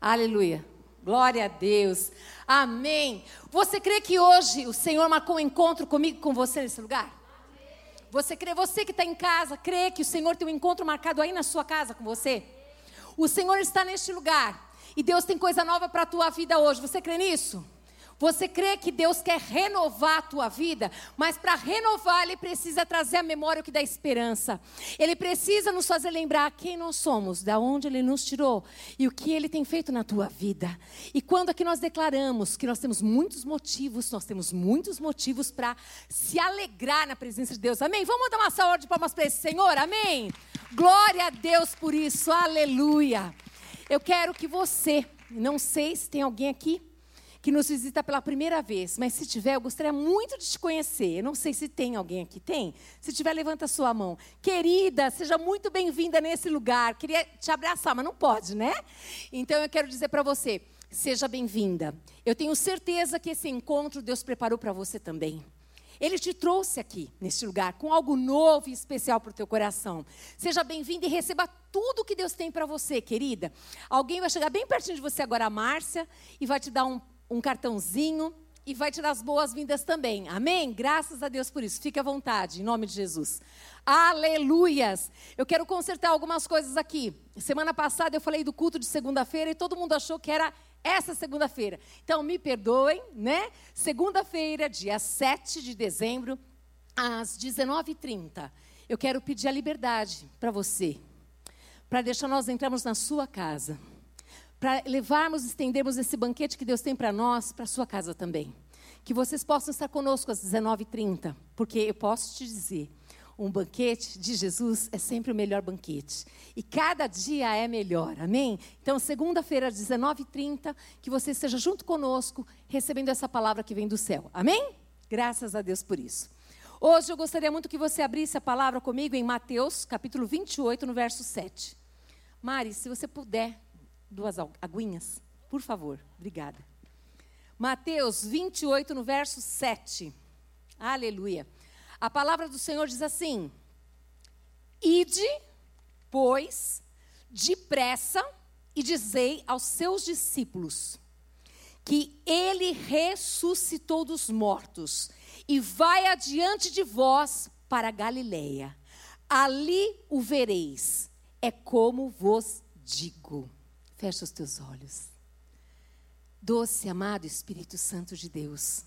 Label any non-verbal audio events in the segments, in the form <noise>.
Aleluia. Glória a Deus. Amém. Você crê que hoje o Senhor marcou um encontro comigo, com você nesse lugar? Você crê, você que está em casa, crê que o Senhor tem um encontro marcado aí na sua casa com você? O Senhor está neste lugar e Deus tem coisa nova para a tua vida hoje. Você crê nisso? Você crê que Deus quer renovar a tua vida, mas para renovar, Ele precisa trazer a memória o que dá esperança. Ele precisa nos fazer lembrar quem nós somos, da onde Ele nos tirou e o que Ele tem feito na tua vida. E quando aqui nós declaramos que nós temos muitos motivos, nós temos muitos motivos para se alegrar na presença de Deus. Amém? Vamos dar uma salva de palmas para esse Senhor? Amém? Glória a Deus por isso. Aleluia. Eu quero que você, não sei se tem alguém aqui que nos visita pela primeira vez, mas se tiver, eu gostaria muito de te conhecer. Eu não sei se tem alguém aqui. Tem? Se tiver, levanta a sua mão. Querida, seja muito bem-vinda nesse lugar. Queria te abraçar, mas não pode, né? Então eu quero dizer para você, seja bem-vinda. Eu tenho certeza que esse encontro Deus preparou para você também. Ele te trouxe aqui, neste lugar, com algo novo e especial para o teu coração. Seja bem-vindo e receba tudo que Deus tem para você, querida. Alguém vai chegar bem pertinho de você agora, a Márcia, e vai te dar um um cartãozinho e vai te dar as boas-vindas também. Amém? Graças a Deus por isso. Fique à vontade, em nome de Jesus. Aleluias! Eu quero consertar algumas coisas aqui. Semana passada eu falei do culto de segunda-feira e todo mundo achou que era essa segunda-feira. Então me perdoem, né? Segunda-feira, dia 7 de dezembro, às 19h30. Eu quero pedir a liberdade para você, para deixar nós entrarmos na sua casa para levarmos, estendermos esse banquete que Deus tem para nós, para sua casa também. Que vocês possam estar conosco às 19h30, porque eu posso te dizer, um banquete de Jesus é sempre o melhor banquete. E cada dia é melhor, amém? Então, segunda-feira, às 19h30, que você esteja junto conosco, recebendo essa palavra que vem do céu, amém? Graças a Deus por isso. Hoje eu gostaria muito que você abrisse a palavra comigo em Mateus, capítulo 28, no verso 7. Mari, se você puder duas aguinhas? Por favor, obrigada. Mateus 28, no verso 7. Aleluia. A palavra do Senhor diz assim: Ide, pois, depressa e dizei aos seus discípulos que ele ressuscitou dos mortos e vai adiante de vós para Galileia. Ali o vereis. É como vos digo. Fecha os teus olhos. Doce, amado Espírito Santo de Deus,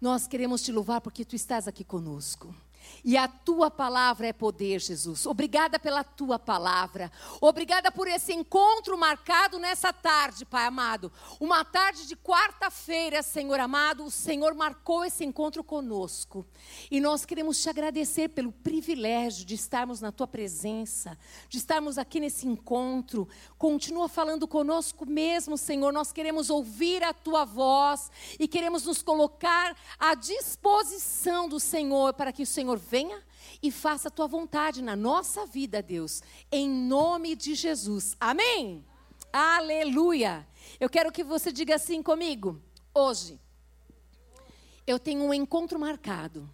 nós queremos te louvar porque tu estás aqui conosco. E a tua palavra é poder, Jesus. Obrigada pela tua palavra. Obrigada por esse encontro marcado nessa tarde, Pai amado. Uma tarde de quarta-feira, Senhor amado. O Senhor marcou esse encontro conosco. E nós queremos te agradecer pelo privilégio de estarmos na tua presença, de estarmos aqui nesse encontro. Continua falando conosco mesmo, Senhor. Nós queremos ouvir a tua voz e queremos nos colocar à disposição do Senhor para que o Senhor venha e faça a tua vontade na nossa vida, Deus, em nome de Jesus. Amém? Aleluia. Eu quero que você diga assim comigo. Hoje, eu tenho um encontro marcado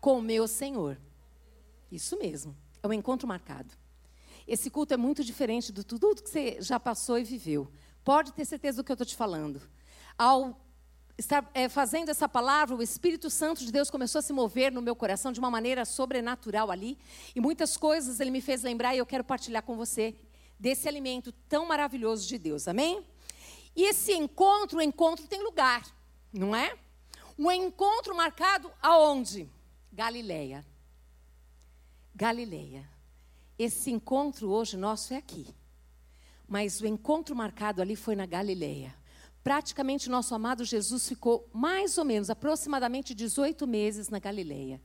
com o meu Senhor. Isso mesmo, é um encontro marcado. Esse culto é muito diferente de tudo que você já passou e viveu. Pode ter certeza do que eu estou te falando. Ao estar é, fazendo essa palavra, o Espírito Santo de Deus começou a se mover no meu coração de uma maneira sobrenatural ali. E muitas coisas ele me fez lembrar e eu quero partilhar com você desse alimento tão maravilhoso de Deus. Amém? E esse encontro, o encontro tem lugar, não é? Um encontro marcado aonde? Galileia. Galileia. Esse encontro hoje nosso é aqui. Mas o encontro marcado ali foi na Galileia praticamente nosso amado Jesus ficou mais ou menos, aproximadamente 18 meses na Galileia.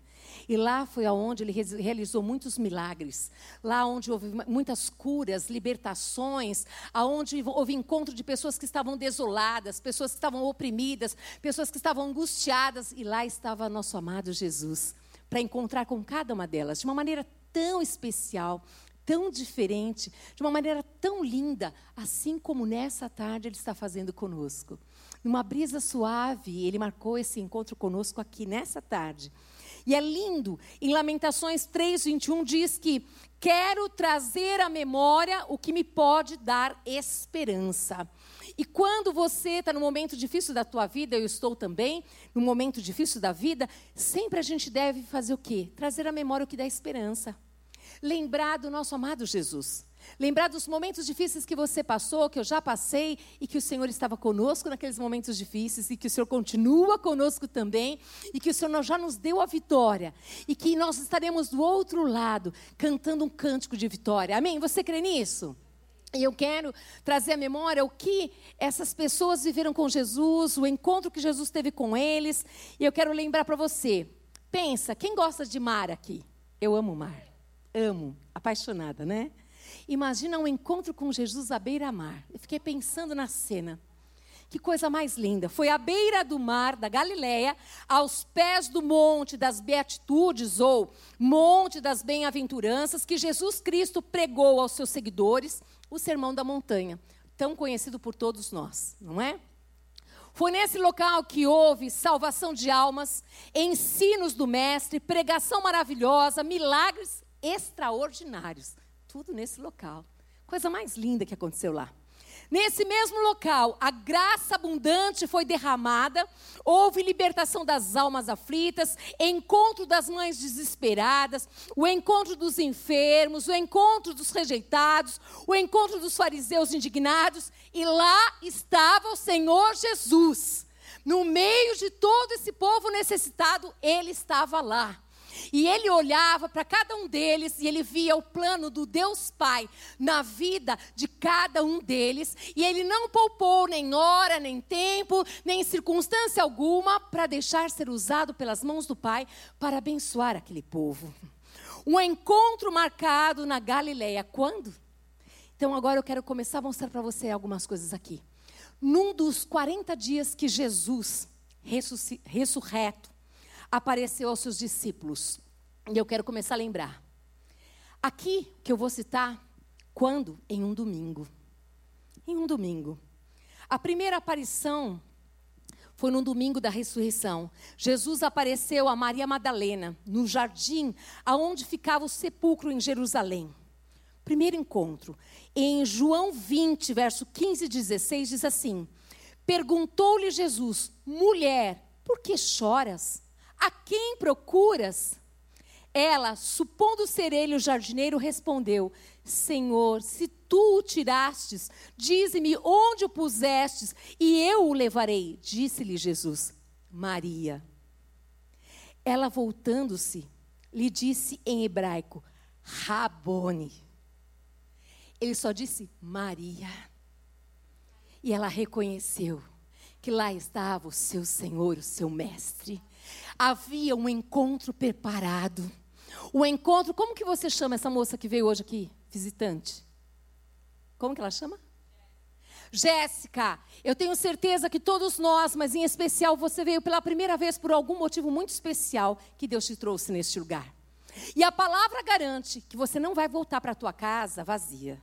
E lá foi aonde ele realizou muitos milagres, lá onde houve muitas curas, libertações, aonde houve encontro de pessoas que estavam desoladas, pessoas que estavam oprimidas, pessoas que estavam angustiadas, e lá estava nosso amado Jesus, para encontrar com cada uma delas, de uma maneira tão especial, tão diferente, de uma maneira tão linda, assim como nessa tarde Ele está fazendo conosco. Numa brisa suave, Ele marcou esse encontro conosco aqui nessa tarde. E é lindo. Em Lamentações 3, 21 diz que quero trazer à memória o que me pode dar esperança. E quando você está no momento difícil da tua vida, eu estou também, no momento difícil da vida, sempre a gente deve fazer o quê? Trazer à memória o que dá esperança. Lembrar do nosso amado Jesus. Lembrar dos momentos difíceis que você passou, que eu já passei, e que o Senhor estava conosco naqueles momentos difíceis, e que o Senhor continua conosco também, e que o Senhor já nos deu a vitória, e que nós estaremos do outro lado, cantando um cântico de vitória. Amém? Você crê nisso? E eu quero trazer à memória o que essas pessoas viveram com Jesus, o encontro que Jesus teve com eles. E eu quero lembrar para você. Pensa, quem gosta de mar aqui? Eu amo mar. Amo, apaixonada, né? Imagina um encontro com Jesus à beira-mar. Eu fiquei pensando na cena. Que coisa mais linda. Foi à beira do mar da Galileia, aos pés do monte das Beatitudes ou Monte das Bem-aventuranças, que Jesus Cristo pregou aos seus seguidores o Sermão da Montanha, tão conhecido por todos nós, não é? Foi nesse local que houve salvação de almas, ensinos do Mestre, pregação maravilhosa, milagres extraordinários. Tudo nesse local. Coisa mais linda que aconteceu lá. Nesse mesmo local, a graça abundante foi derramada, houve libertação das almas aflitas, encontro das mães desesperadas, o encontro dos enfermos, o encontro dos rejeitados, o encontro dos fariseus indignados, e lá estava o Senhor Jesus. No meio de todo esse povo necessitado, ele estava lá. E ele olhava para cada um deles e ele via o plano do Deus Pai na vida de cada um deles. E ele não poupou nem hora, nem tempo, nem circunstância alguma para deixar ser usado pelas mãos do Pai para abençoar aquele povo. Um encontro marcado na Galileia. Quando? Então agora eu quero começar a mostrar para você algumas coisas aqui. Num dos 40 dias que Jesus, ressurreto, apareceu aos seus discípulos. E eu quero começar a lembrar. Aqui que eu vou citar, quando? Em um domingo. Em um domingo. A primeira aparição foi no domingo da ressurreição. Jesus apareceu a Maria Madalena no jardim aonde ficava o sepulcro em Jerusalém. Primeiro encontro. Em João 20, verso 15 e 16 diz assim: Perguntou-lhe Jesus: Mulher, por que choras? A quem procuras? Ela, supondo ser ele o jardineiro, respondeu: Senhor, se tu o tirastes, dize-me onde o pusestes, e eu o levarei. Disse-lhe Jesus: Maria. Ela, voltando-se, lhe disse em hebraico: Rabone. Ele só disse Maria. E ela reconheceu que lá estava o seu Senhor, o seu Mestre havia um encontro preparado. O encontro, como que você chama essa moça que veio hoje aqui, visitante? Como que ela chama? Jéssica, eu tenho certeza que todos nós, mas em especial você veio pela primeira vez por algum motivo muito especial que Deus te trouxe neste lugar. E a palavra garante que você não vai voltar para a tua casa vazia.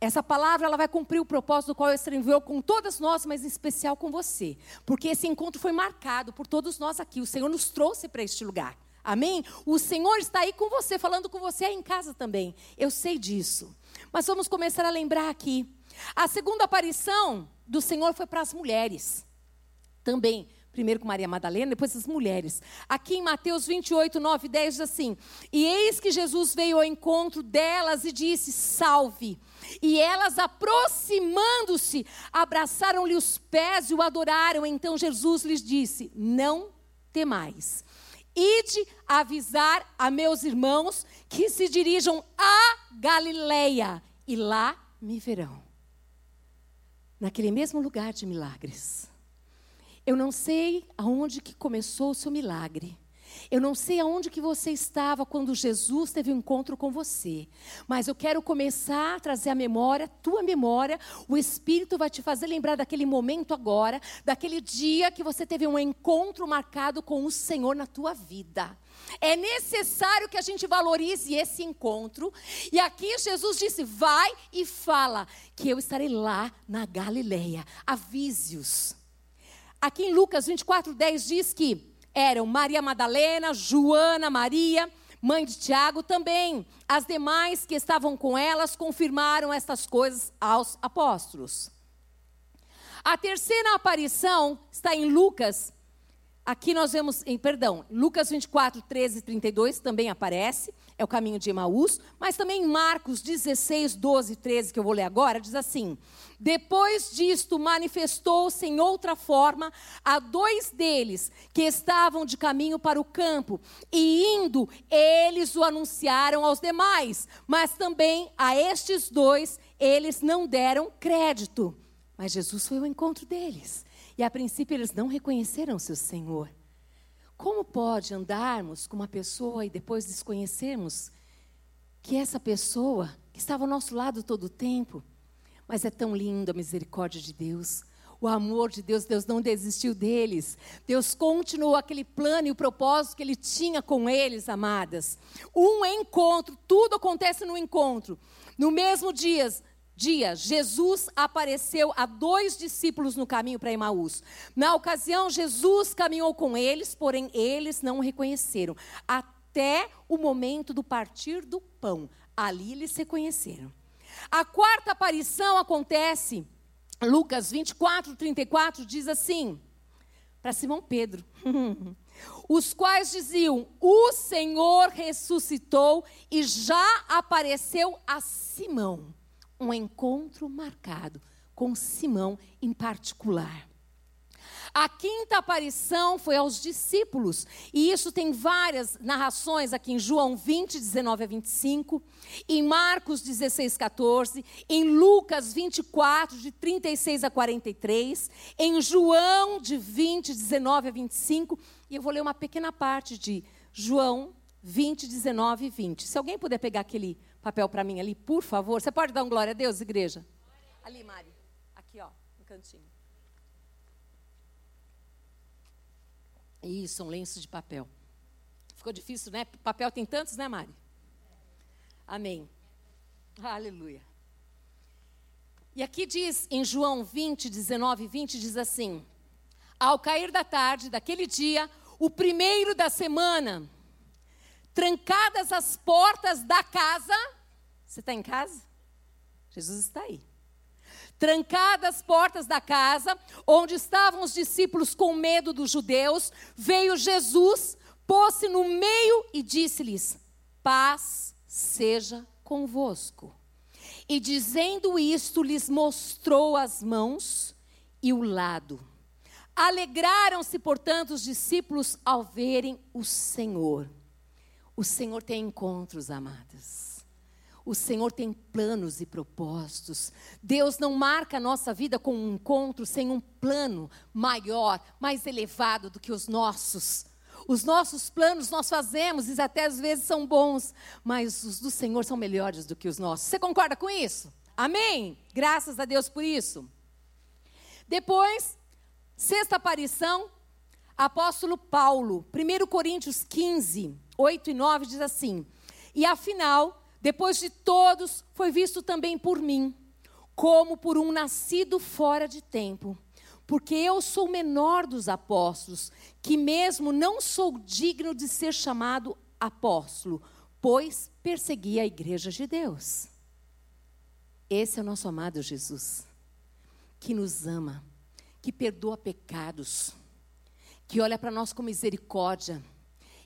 Essa palavra ela vai cumprir o propósito do qual eu enviou com todas nós, mas em especial com você. Porque esse encontro foi marcado por todos nós aqui. O Senhor nos trouxe para este lugar. Amém? O Senhor está aí com você, falando com você aí em casa também. Eu sei disso. Mas vamos começar a lembrar aqui. A segunda aparição do Senhor foi para as mulheres. Também primeiro com Maria Madalena, depois as mulheres. Aqui em Mateus 28, 9 e 10 diz assim: E eis que Jesus veio ao encontro delas e disse: Salve. E elas, aproximando-se, abraçaram-lhe os pés e o adoraram. Então Jesus lhes disse: Não temais. Ide avisar a meus irmãos que se dirijam a Galileia, e lá me verão. Naquele mesmo lugar de milagres. Eu não sei aonde que começou o seu milagre. Eu não sei aonde que você estava quando Jesus teve um encontro com você, mas eu quero começar a trazer a memória, tua memória, o Espírito vai te fazer lembrar daquele momento agora, daquele dia que você teve um encontro marcado com o Senhor na tua vida. É necessário que a gente valorize esse encontro. E aqui Jesus disse: vai e fala que eu estarei lá na Galileia. Avise-os. Aqui em Lucas 24, 10 diz que eram Maria Madalena, Joana, Maria, mãe de Tiago, também as demais que estavam com elas confirmaram estas coisas aos apóstolos. A terceira aparição está em Lucas. Aqui nós vemos, em, perdão, Lucas 24, 13 e 32 também aparece, é o caminho de Emaús, mas também Marcos 16, 12 e 13, que eu vou ler agora, diz assim: Depois disto manifestou-se em outra forma a dois deles que estavam de caminho para o campo, e indo, eles o anunciaram aos demais, mas também a estes dois eles não deram crédito. Mas Jesus foi ao encontro deles. E a princípio eles não reconheceram seu Senhor. Como pode andarmos com uma pessoa e depois desconhecermos que essa pessoa, que estava ao nosso lado todo o tempo, mas é tão lindo a misericórdia de Deus, o amor de Deus, Deus não desistiu deles. Deus continuou aquele plano e o propósito que ele tinha com eles, amadas. Um encontro, tudo acontece no encontro. No mesmo dia, dia, Jesus apareceu a dois discípulos no caminho para Emaús. Na ocasião, Jesus caminhou com eles, porém eles não o reconheceram, até o momento do partir do pão. Ali eles se conheceram. A quarta aparição acontece, Lucas 24, 34, diz assim, para Simão Pedro. <laughs> Os quais diziam: O Senhor ressuscitou e já apareceu a Simão um encontro marcado com Simão em particular. A quinta aparição foi aos discípulos, e isso tem várias narrações aqui em João 20, 19 a 25, em Marcos 16, 14, em Lucas 24, de 36 a 43, em João de 20, 19 a 25, e eu vou ler uma pequena parte de João 20, 19 e 20. Se alguém puder pegar aquele papel para mim ali, por favor. Você pode dar um glória a Deus, igreja? Ali, Mari. Aqui, ó, no cantinho. Isso, um lenço de papel. Ficou difícil, né? Papel tem tantos, né, Mari? Amém. Aleluia. E aqui diz, em João 20, 19 e 20, diz assim: Ao cair da tarde daquele dia, o primeiro da semana, trancadas as portas da casa. Você está em casa? Jesus está aí. Trancadas as portas da casa, onde estavam os discípulos com medo dos judeus, veio Jesus, pôs-se no meio e disse-lhes: Paz seja convosco. E dizendo isto, lhes mostrou as mãos e o lado. Alegraram-se, portanto, os discípulos ao verem o Senhor. O Senhor tem encontros, amadas. O Senhor tem planos e propósitos. Deus não marca a nossa vida com um encontro sem um plano maior, mais elevado do que os nossos. Os nossos planos nós fazemos e até às vezes são bons, mas os do Senhor são melhores do que os nossos. Você concorda com isso? Amém? Graças a Deus por isso. Depois, sexta aparição, apóstolo Paulo, 1 Coríntios 15, 8 e 9 diz assim: E afinal, depois de todos, foi visto também por mim, como por um nascido fora de tempo. Porque eu sou o menor dos apóstolos, que mesmo não sou digno de ser chamado apóstolo, pois persegui a igreja de Deus. Esse é o nosso amado Jesus, que nos ama, que perdoa pecados, que olha para nós com misericórdia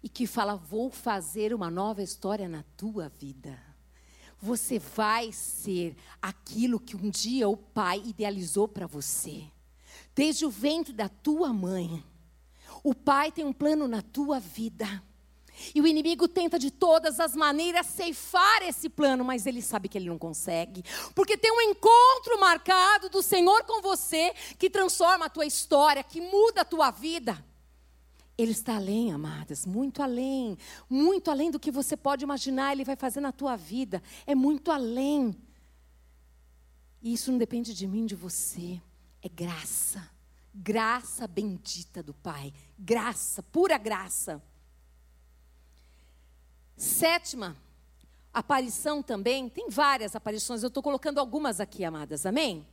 e que fala: Vou fazer uma nova história na tua vida. Você vai ser aquilo que um dia o Pai idealizou para você. Desde o ventre da tua mãe. O Pai tem um plano na tua vida. E o inimigo tenta de todas as maneiras ceifar esse plano, mas ele sabe que ele não consegue. Porque tem um encontro marcado do Senhor com você que transforma a tua história, que muda a tua vida. Ele está além, amadas, muito além, muito além do que você pode imaginar, ele vai fazer na tua vida. É muito além. E isso não depende de mim, de você. É graça. Graça bendita do Pai. Graça, pura graça. Sétima aparição também, tem várias aparições, eu estou colocando algumas aqui, amadas, amém?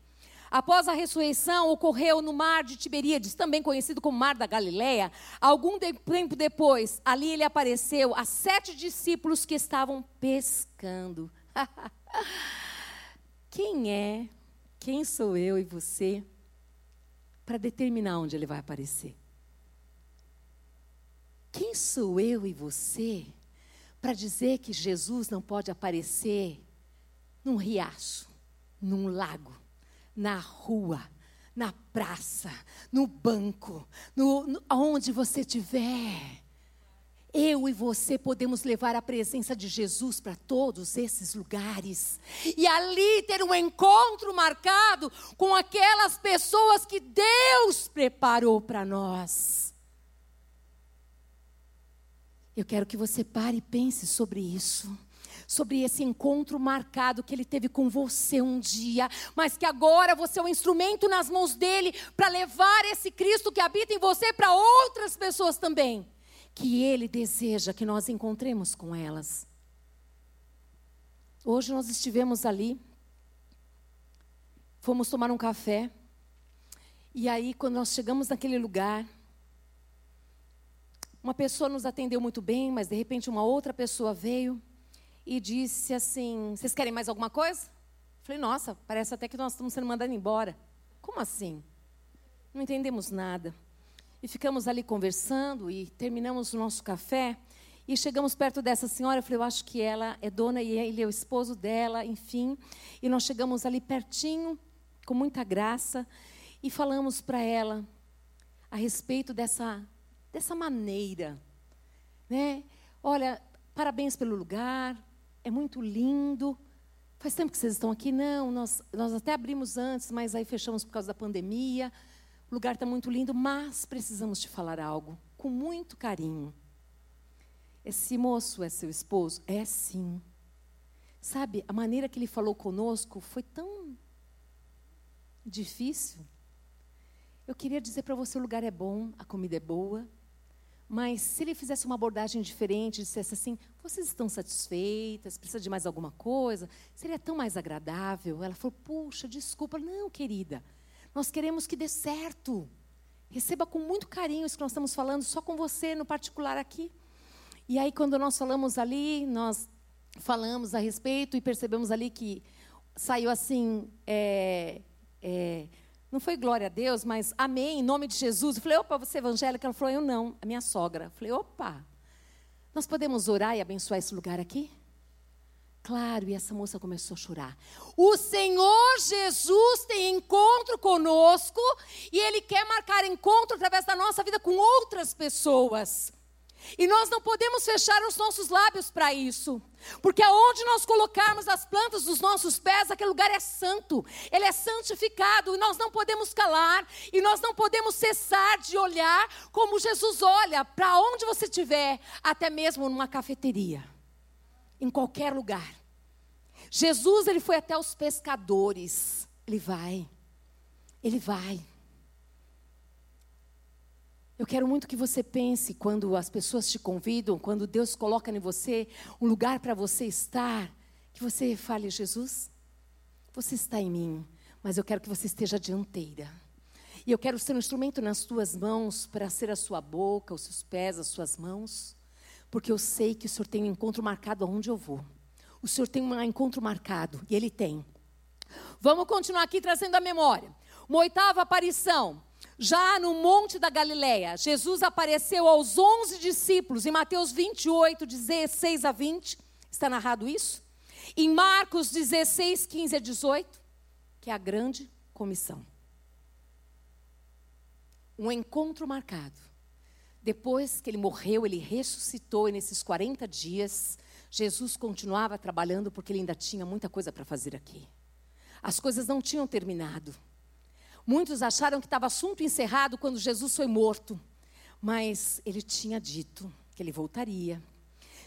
Após a ressurreição, ocorreu no mar de Tiberíades, também conhecido como Mar da Galileia. Algum tempo depois, ali ele apareceu a sete discípulos que estavam pescando. <laughs> Quem é, quem sou eu e você para determinar onde ele vai aparecer? Quem sou eu e você para dizer que Jesus não pode aparecer num riacho, num lago, na rua, na praça, no banco, no, no, onde você estiver? Eu e você podemos levar a presença de Jesus para todos esses lugares. E ali ter um encontro marcado com aquelas pessoas que Deus preparou para nós. Eu quero que você pare e pense sobre isso sobre esse encontro marcado que ele teve com você um dia, mas que agora você é um instrumento nas mãos dele para levar esse Cristo que habita em você para outras pessoas também que Ele deseja que nós encontremos com elas. Hoje nós estivemos ali, fomos tomar um café, e aí, quando nós chegamos naquele lugar, uma pessoa nos atendeu muito bem, mas de repente uma outra pessoa veio e disse assim: Vocês querem mais alguma coisa? Falei: Nossa, parece até que nós estamos sendo mandados embora. Como assim? Não entendemos nada. E ficamos ali conversando e terminamos o nosso café. E chegamos perto dessa senhora, eu falei, eu acho que ela é dona e ele é o esposo dela, enfim. E nós chegamos ali pertinho, com muita graça, e falamos para ela a respeito dessa, dessa maneira. Né? Olha, parabéns pelo lugar, é muito lindo. Faz tempo que vocês estão aqui? Não, nós, nós até abrimos antes, mas aí fechamos por causa da pandemia. O lugar está muito lindo, mas precisamos te falar algo com muito carinho. Esse moço é seu esposo? É sim. Sabe, a maneira que ele falou conosco foi tão difícil. Eu queria dizer para você: o lugar é bom, a comida é boa, mas se ele fizesse uma abordagem diferente, dissesse assim: vocês estão satisfeitas? Precisa de mais alguma coisa? Seria tão mais agradável. Ela falou: puxa, desculpa. Não, querida. Nós queremos que dê certo. Receba com muito carinho isso que nós estamos falando, só com você no particular aqui. E aí, quando nós falamos ali, nós falamos a respeito e percebemos ali que saiu assim. É, é, não foi glória a Deus, mas amém, em nome de Jesus. Eu falei, opa, você é evangélica? Ela falou, eu não, a minha sogra. Eu falei, opa, nós podemos orar e abençoar esse lugar aqui? Claro, e essa moça começou a chorar. O Senhor Jesus tem encontro conosco e Ele quer marcar encontro através da nossa vida com outras pessoas. E nós não podemos fechar os nossos lábios para isso, porque aonde nós colocarmos as plantas dos nossos pés, aquele lugar é santo, ele é santificado, e nós não podemos calar, e nós não podemos cessar de olhar como Jesus olha para onde você estiver, até mesmo numa cafeteria em qualquer lugar. Jesus, ele foi até os pescadores. Ele vai. Ele vai. Eu quero muito que você pense quando as pessoas te convidam, quando Deus coloca em você um lugar para você estar, que você fale: Jesus, você está em mim, mas eu quero que você esteja dianteira. E eu quero ser um instrumento nas tuas mãos para ser a sua boca, os seus pés, as suas mãos porque eu sei que o Senhor tem um encontro marcado aonde eu vou. O Senhor tem um encontro marcado, e Ele tem. Vamos continuar aqui trazendo a memória. Uma oitava aparição. Já no Monte da Galileia, Jesus apareceu aos onze discípulos, em Mateus 28, 16 a 20, está narrado isso? Em Marcos 16, 15 a 18, que é a grande comissão. Um encontro marcado depois que ele morreu, ele ressuscitou e nesses 40 dias, Jesus continuava trabalhando porque ele ainda tinha muita coisa para fazer aqui. As coisas não tinham terminado. Muitos acharam que estava assunto encerrado quando Jesus foi morto, mas ele tinha dito que ele voltaria.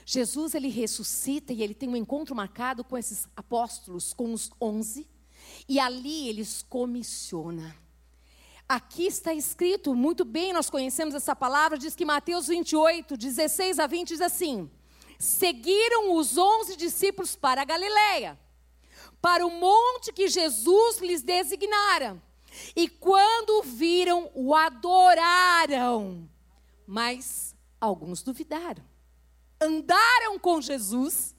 Jesus ele ressuscita e ele tem um encontro marcado com esses apóstolos, com os onze, e ali eles comissiona. Aqui está escrito, muito bem nós conhecemos essa palavra, diz que Mateus 28, 16 a 20 diz assim: Seguiram os onze discípulos para a Galileia, para o monte que Jesus lhes designara. E quando viram, o adoraram. Mas alguns duvidaram. Andaram com Jesus,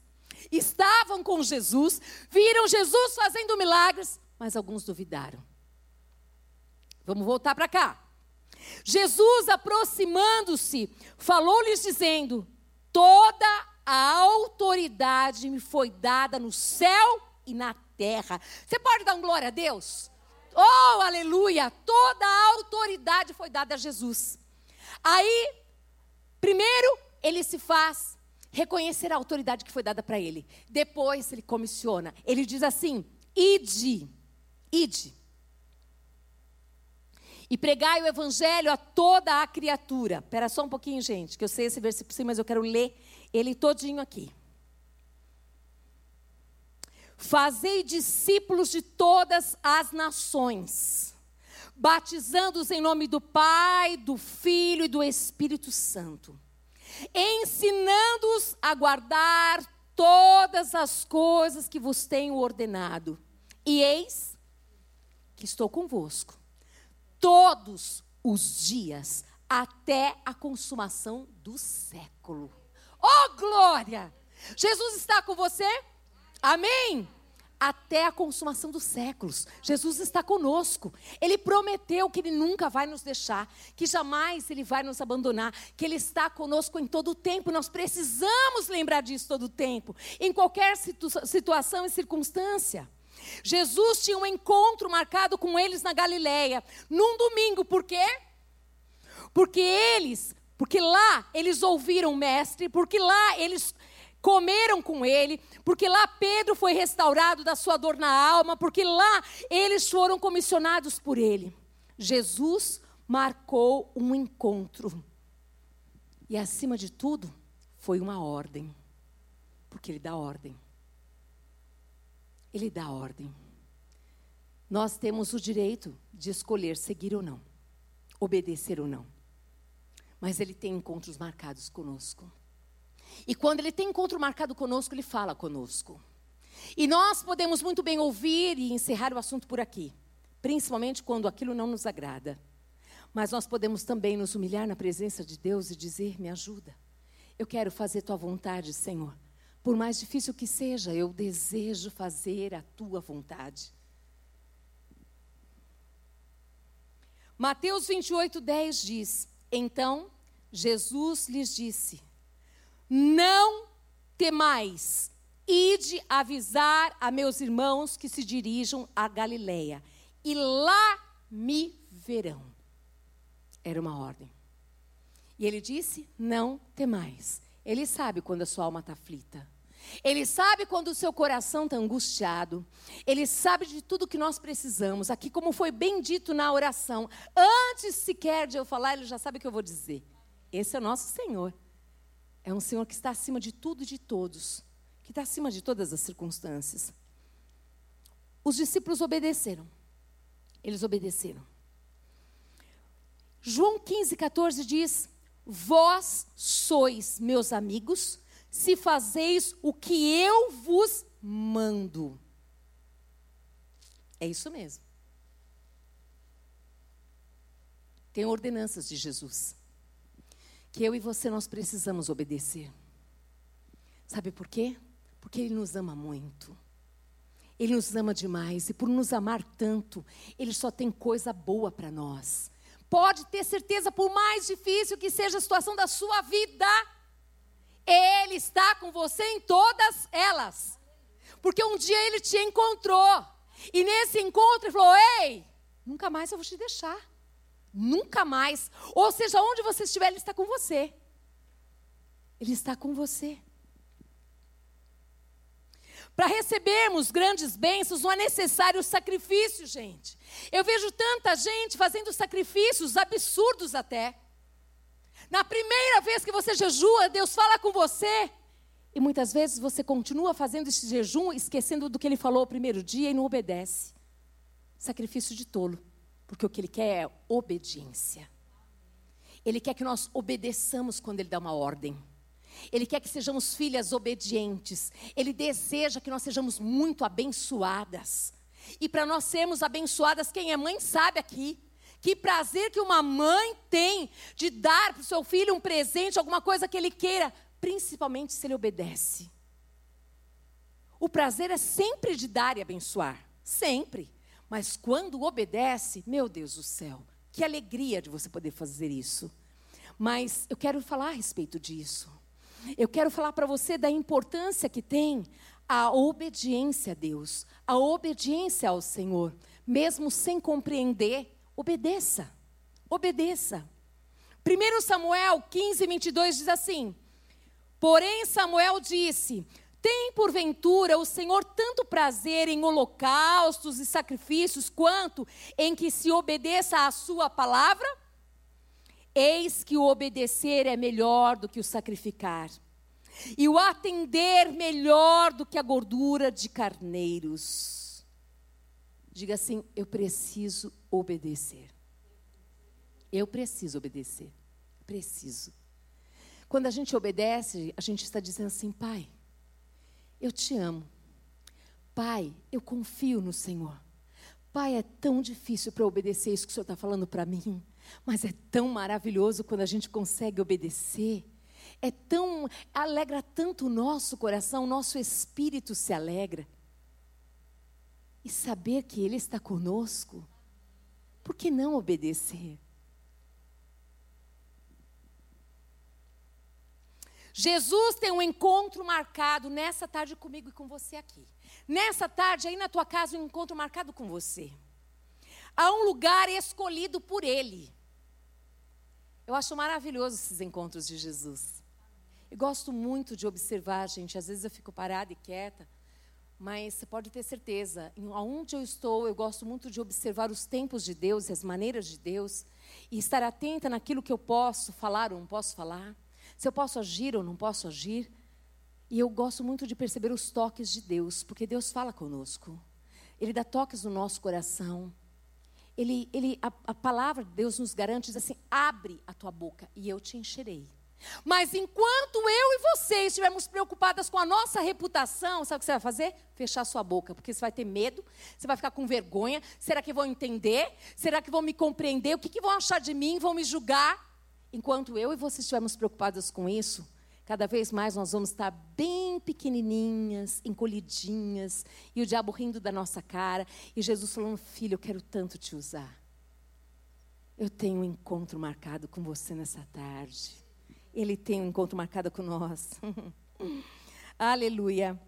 estavam com Jesus, viram Jesus fazendo milagres, mas alguns duvidaram. Vamos voltar para cá. Jesus, aproximando-se, falou-lhes dizendo: Toda a autoridade me foi dada no céu e na terra. Você pode dar um glória a Deus? Oh, aleluia! Toda a autoridade foi dada a Jesus. Aí, primeiro, ele se faz reconhecer a autoridade que foi dada para ele. Depois, ele comissiona. Ele diz assim: ide, ide. E pregai o evangelho a toda a criatura. Espera só um pouquinho, gente, que eu sei esse versículo sim, mas eu quero ler ele todinho aqui. Fazei discípulos de todas as nações, batizando-os em nome do Pai, do Filho e do Espírito Santo, ensinando-os a guardar todas as coisas que vos tenho ordenado. E eis que estou convosco todos os dias até a consumação do século. Oh, glória! Jesus está com você? Amém? Até a consumação dos séculos. Jesus está conosco. Ele prometeu que Ele nunca vai nos deixar, que jamais Ele vai nos abandonar, que Ele está conosco em todo o tempo. Nós precisamos lembrar disso todo o tempo, em qualquer situ situação e circunstância. Jesus tinha um encontro marcado com eles na Galileia, num domingo, por quê? Porque eles, porque lá eles ouviram o mestre, porque lá eles comeram com ele, porque lá Pedro foi restaurado da sua dor na alma, porque lá eles foram comissionados por ele. Jesus marcou um encontro. E acima de tudo, foi uma ordem. Porque ele dá ordem. Ele dá ordem. Nós temos o direito de escolher seguir ou não, obedecer ou não. Mas ele tem encontros marcados conosco. E quando ele tem encontro marcado conosco, ele fala conosco. E nós podemos muito bem ouvir e encerrar o assunto por aqui, principalmente quando aquilo não nos agrada. Mas nós podemos também nos humilhar na presença de Deus e dizer: Me ajuda. Eu quero fazer tua vontade, Senhor. Por mais difícil que seja, eu desejo fazer a tua vontade. Mateus 28, 10 diz: Então Jesus lhes disse: não temais, ide avisar a meus irmãos que se dirijam a Galiléia, e lá me verão. Era uma ordem. E ele disse: Não temais. Ele sabe quando a sua alma está aflita. Ele sabe quando o seu coração está angustiado. Ele sabe de tudo que nós precisamos. Aqui, como foi bem dito na oração, antes sequer de eu falar, ele já sabe o que eu vou dizer. Esse é o nosso Senhor. É um Senhor que está acima de tudo e de todos, que está acima de todas as circunstâncias. Os discípulos obedeceram. Eles obedeceram. João 15, 14 diz: Vós sois meus amigos, se fazeis o que eu vos mando. É isso mesmo. Tem ordenanças de Jesus que eu e você nós precisamos obedecer. Sabe por quê? Porque Ele nos ama muito. Ele nos ama demais e por nos amar tanto, Ele só tem coisa boa para nós. Pode ter certeza, por mais difícil que seja a situação da sua vida, Ele está com você em todas elas. Porque um dia Ele te encontrou. E nesse encontro Ele falou: Ei, nunca mais eu vou te deixar. Nunca mais. Ou seja, onde você estiver, Ele está com você. Ele está com você. Para recebermos grandes bênçãos, não é necessário sacrifício, gente. Eu vejo tanta gente fazendo sacrifícios absurdos até. Na primeira vez que você jejua, Deus fala com você. E muitas vezes você continua fazendo esse jejum, esquecendo do que ele falou o primeiro dia e não obedece. Sacrifício de tolo. Porque o que ele quer é obediência. Ele quer que nós obedeçamos quando ele dá uma ordem. Ele quer que sejamos filhas obedientes. Ele deseja que nós sejamos muito abençoadas. E para nós sermos abençoadas, quem é mãe sabe aqui. Que prazer que uma mãe tem de dar para o seu filho um presente, alguma coisa que ele queira, principalmente se ele obedece. O prazer é sempre de dar e abençoar, sempre. Mas quando obedece, meu Deus do céu, que alegria de você poder fazer isso. Mas eu quero falar a respeito disso. Eu quero falar para você da importância que tem a obediência a Deus, a obediência ao Senhor, mesmo sem compreender, obedeça. Obedeça. 1 Samuel 15, 22 diz assim: Porém, Samuel disse: Tem porventura o Senhor tanto prazer em holocaustos e sacrifícios, quanto em que se obedeça à Sua palavra? Eis que o obedecer é melhor do que o sacrificar, e o atender melhor do que a gordura de carneiros. Diga assim: eu preciso obedecer. Eu preciso obedecer. Preciso. Quando a gente obedece, a gente está dizendo assim: Pai, eu te amo. Pai, eu confio no Senhor. Pai, é tão difícil para obedecer isso que o Senhor está falando para mim. Mas é tão maravilhoso quando a gente consegue obedecer. É tão alegra tanto o nosso coração, o nosso espírito se alegra. E saber que ele está conosco. Por que não obedecer? Jesus tem um encontro marcado nessa tarde comigo e com você aqui. Nessa tarde, aí na tua casa, um encontro marcado com você. Há um lugar escolhido por Ele. Eu acho maravilhoso esses encontros de Jesus. Eu gosto muito de observar, gente. Às vezes eu fico parada e quieta, mas você pode ter certeza, aonde eu estou, eu gosto muito de observar os tempos de Deus e as maneiras de Deus e estar atenta naquilo que eu posso falar ou não posso falar, se eu posso agir ou não posso agir. E eu gosto muito de perceber os toques de Deus, porque Deus fala conosco. Ele dá toques no nosso coração ele, ele, a, a palavra de Deus nos garante, diz assim: abre a tua boca e eu te encherei. Mas enquanto eu e você estivermos preocupadas com a nossa reputação, sabe o que você vai fazer? Fechar sua boca, porque você vai ter medo, você vai ficar com vergonha. Será que vão entender? Será que vão me compreender? O que, que vão achar de mim? Vão me julgar? Enquanto eu e você estivermos preocupadas com isso, Cada vez mais nós vamos estar bem pequenininhas, encolhidinhas, e o diabo rindo da nossa cara, e Jesus falando: Filho, eu quero tanto te usar. Eu tenho um encontro marcado com você nessa tarde. Ele tem um encontro marcado com nós. <laughs> Aleluia.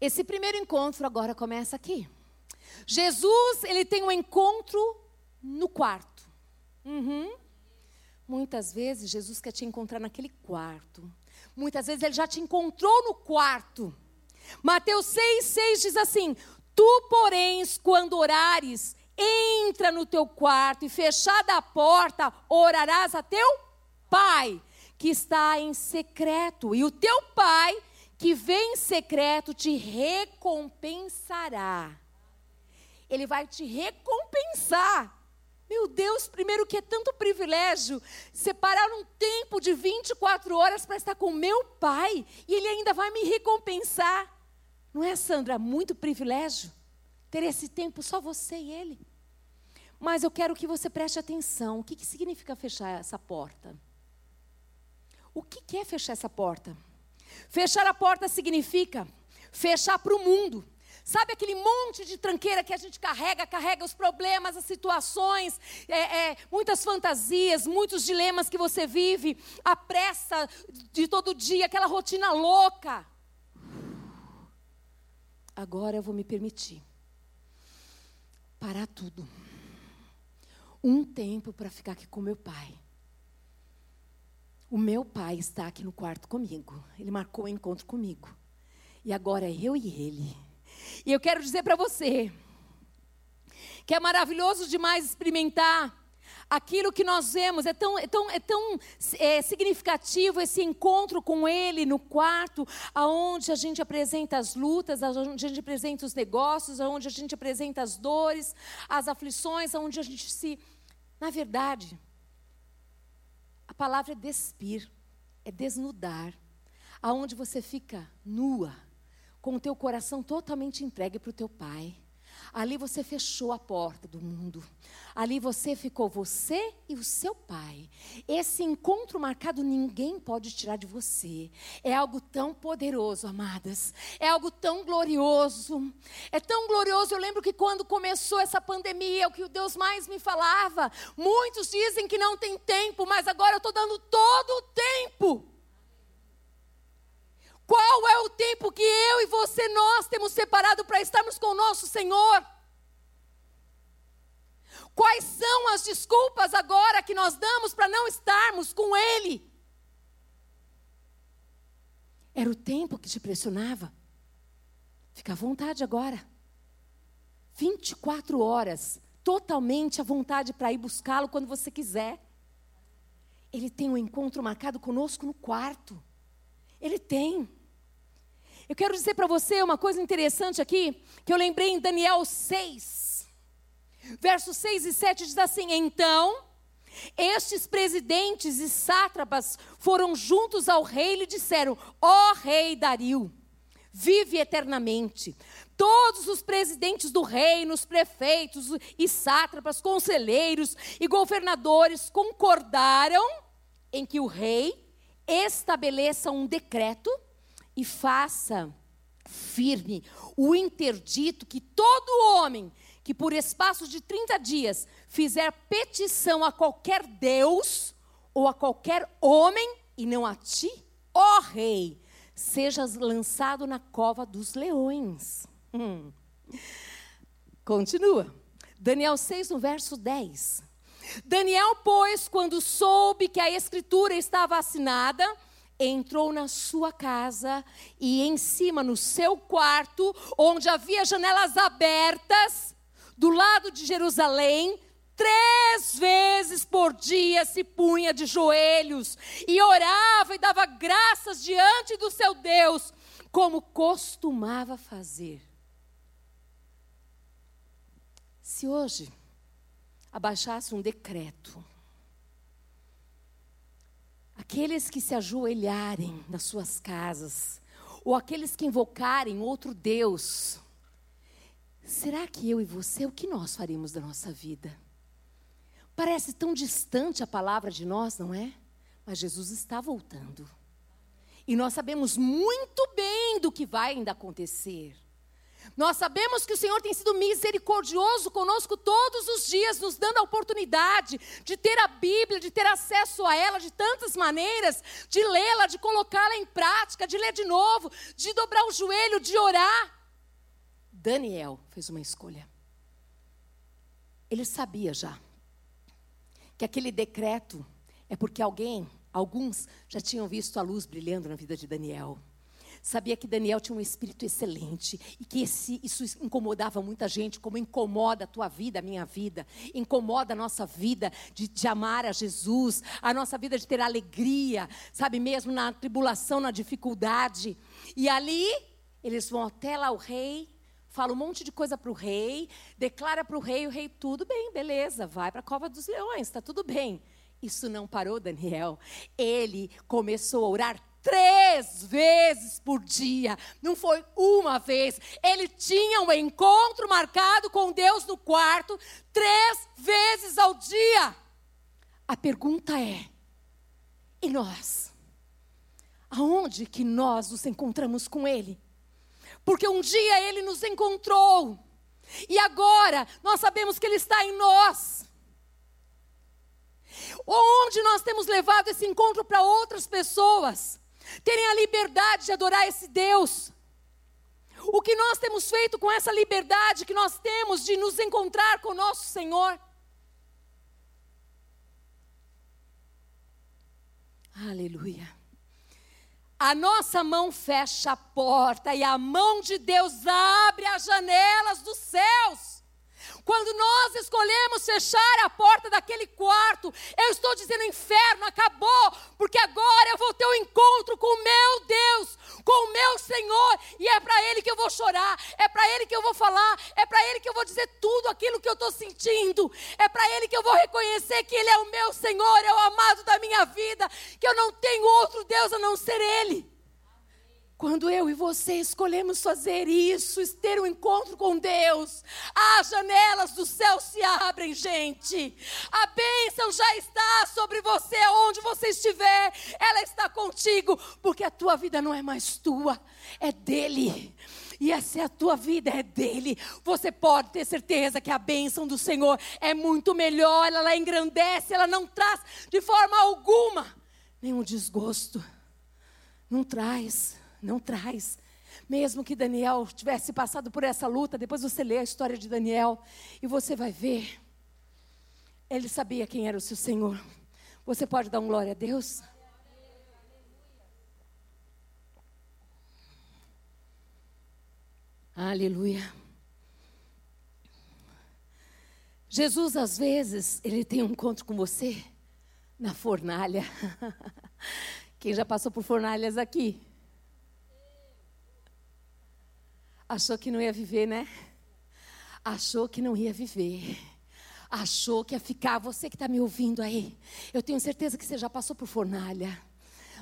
Esse primeiro encontro agora começa aqui. Jesus, ele tem um encontro no quarto. Uhum. Muitas vezes Jesus quer te encontrar naquele quarto. Muitas vezes ele já te encontrou no quarto. Mateus 6, 6 diz assim: Tu, porém, quando orares, entra no teu quarto e fechada a porta, orarás a teu pai, que está em secreto. E o teu pai, que vem em secreto, te recompensará. Ele vai te recompensar. Meu Deus, primeiro que é tanto privilégio separar um tempo de 24 horas para estar com meu pai e ele ainda vai me recompensar. Não é, Sandra? Muito privilégio ter esse tempo só você e ele. Mas eu quero que você preste atenção. O que, que significa fechar essa porta? O que, que é fechar essa porta? Fechar a porta significa fechar para o mundo Sabe aquele monte de tranqueira que a gente carrega, carrega os problemas, as situações, é, é, muitas fantasias, muitos dilemas que você vive, a pressa de todo dia, aquela rotina louca. Agora eu vou me permitir parar tudo. Um tempo para ficar aqui com meu pai. O meu pai está aqui no quarto comigo. Ele marcou o um encontro comigo. E agora é eu e ele. E eu quero dizer para você que é maravilhoso demais experimentar aquilo que nós vemos. É tão, é tão, é tão é, significativo esse encontro com Ele no quarto, aonde a gente apresenta as lutas, aonde a gente apresenta os negócios, aonde a gente apresenta as dores, as aflições, aonde a gente se. Na verdade, a palavra é despir, é desnudar, aonde você fica nua, com o teu coração totalmente entregue para o teu Pai. Ali você fechou a porta do mundo. Ali você ficou você e o seu pai. Esse encontro marcado ninguém pode tirar de você. É algo tão poderoso, amadas. É algo tão glorioso. É tão glorioso. Eu lembro que quando começou essa pandemia, o que Deus mais me falava, muitos dizem que não tem tempo, mas agora eu estou dando todo o tempo. Qual é o tempo que eu e você, nós temos separado para estarmos com o nosso Senhor? Quais são as desculpas agora que nós damos para não estarmos com Ele? Era o tempo que te pressionava? Fica à vontade agora. 24 horas, totalmente à vontade para ir buscá-lo quando você quiser. Ele tem um encontro marcado conosco no quarto. Ele tem. Eu quero dizer para você uma coisa interessante aqui, que eu lembrei em Daniel 6. Versos 6 e 7 diz assim: Então, estes presidentes e sátrapas foram juntos ao rei e lhe disseram: Ó oh, rei Dario, vive eternamente. Todos os presidentes do reino, os prefeitos e sátrapas, conselheiros e governadores concordaram em que o rei estabeleça um decreto e faça firme o interdito que todo homem que por espaço de 30 dias fizer petição a qualquer Deus ou a qualquer homem e não a ti, ó rei, sejas lançado na cova dos leões. Hum. Continua. Daniel 6, no verso 10. Daniel, pois, quando soube que a escritura estava assinada, entrou na sua casa e em cima, no seu quarto, onde havia janelas abertas, do lado de Jerusalém, três vezes por dia se punha de joelhos e orava e dava graças diante do seu Deus, como costumava fazer. Se hoje abaixasse um decreto Aqueles que se ajoelharem nas suas casas, ou aqueles que invocarem outro Deus, será que eu e você, o que nós faremos da nossa vida? Parece tão distante a palavra de nós, não é? Mas Jesus está voltando. E nós sabemos muito bem do que vai ainda acontecer. Nós sabemos que o Senhor tem sido misericordioso conosco todos os dias, nos dando a oportunidade de ter a Bíblia, de ter acesso a ela de tantas maneiras, de lê-la, de colocá-la em prática, de ler de novo, de dobrar o joelho, de orar. Daniel fez uma escolha. Ele sabia já que aquele decreto é porque alguém, alguns já tinham visto a luz brilhando na vida de Daniel sabia que Daniel tinha um espírito excelente e que esse, isso incomodava muita gente, como incomoda a tua vida, a minha vida, incomoda a nossa vida de, de amar a Jesus, a nossa vida de ter alegria, sabe, mesmo na tribulação, na dificuldade. E ali, eles vão até lá o rei, fala um monte de coisa para o rei, declara para o rei, o rei, tudo bem, beleza, vai para a cova dos leões, está tudo bem. Isso não parou Daniel. Ele começou a orar três vezes por dia, não foi uma vez. Ele tinha um encontro marcado com Deus no quarto, três vezes ao dia. A pergunta é: e nós? Aonde que nós nos encontramos com Ele? Porque um dia Ele nos encontrou, e agora nós sabemos que Ele está em nós. Onde nós temos levado esse encontro para outras pessoas? Terem a liberdade de adorar esse Deus. O que nós temos feito com essa liberdade que nós temos de nos encontrar com o nosso Senhor? Aleluia. A nossa mão fecha a porta e a mão de Deus abre as janelas dos céus. Quando nós escolhemos fechar a porta daquele quarto, eu estou dizendo: inferno acabou, porque agora eu vou ter um encontro com o meu Deus, com o meu Senhor, e é para Ele que eu vou chorar, é para Ele que eu vou falar, é para Ele que eu vou dizer tudo aquilo que eu estou sentindo, é para Ele que eu vou reconhecer que Ele é o meu Senhor, é o amado da minha vida, que eu não tenho outro Deus a não ser Ele. Quando eu e você escolhemos fazer isso, ter um encontro com Deus, as janelas do céu se abrem, gente. A bênção já está sobre você, onde você estiver, ela está contigo, porque a tua vida não é mais tua, é dele. E essa é a tua vida, é dele. Você pode ter certeza que a bênção do Senhor é muito melhor, ela engrandece, ela não traz de forma alguma nenhum desgosto. Não traz não traz. Mesmo que Daniel tivesse passado por essa luta, depois você lê a história de Daniel e você vai ver. Ele sabia quem era o seu Senhor. Você pode dar um glória a Deus? Aleluia. Jesus, às vezes, ele tem um encontro com você na fornalha. <laughs> Quem já passou por fornalhas aqui? Achou que não ia viver, né? Achou que não ia viver. Achou que ia ficar. Você que está me ouvindo aí, eu tenho certeza que você já passou por fornalha.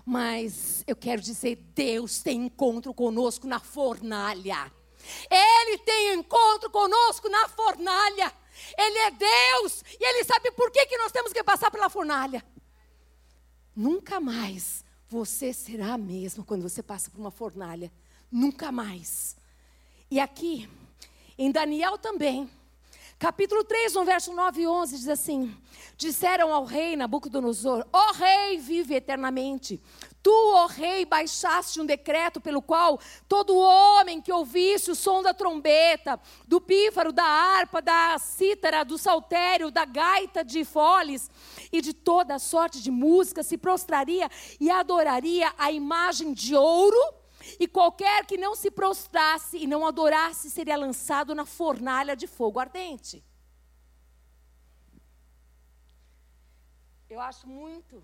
Mas eu quero dizer: Deus tem encontro conosco na fornalha. Ele tem encontro conosco na fornalha. Ele é Deus e Ele sabe por que, que nós temos que passar pela fornalha. Nunca mais você será a mesma quando você passa por uma fornalha. Nunca mais. E aqui, em Daniel também, capítulo 3, no verso 9 e 11, diz assim: Disseram ao rei Nabucodonosor: Ó rei, vive eternamente. Tu, ó rei, baixaste um decreto pelo qual todo homem que ouvisse o som da trombeta, do pífaro, da harpa, da cítara, do saltério, da gaita de foles e de toda sorte de música se prostraria e adoraria a imagem de ouro e qualquer que não se prostrasse e não adorasse seria lançado na fornalha de fogo ardente. Eu acho muito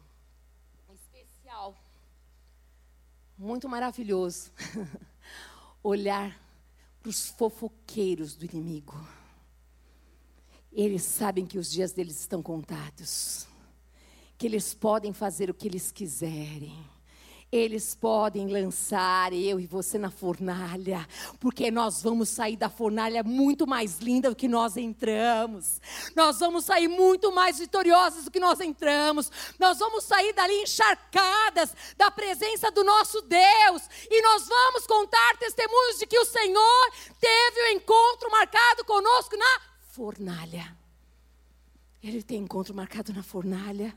especial, muito maravilhoso <laughs> olhar para os fofoqueiros do inimigo. Eles sabem que os dias deles estão contados, que eles podem fazer o que eles quiserem eles podem lançar eu e você na fornalha, porque nós vamos sair da fornalha muito mais linda do que nós entramos. Nós vamos sair muito mais vitoriosas do que nós entramos. Nós vamos sair dali encharcadas da presença do nosso Deus. E nós vamos contar testemunhos de que o Senhor teve o um encontro marcado conosco na fornalha. Ele tem encontro marcado na fornalha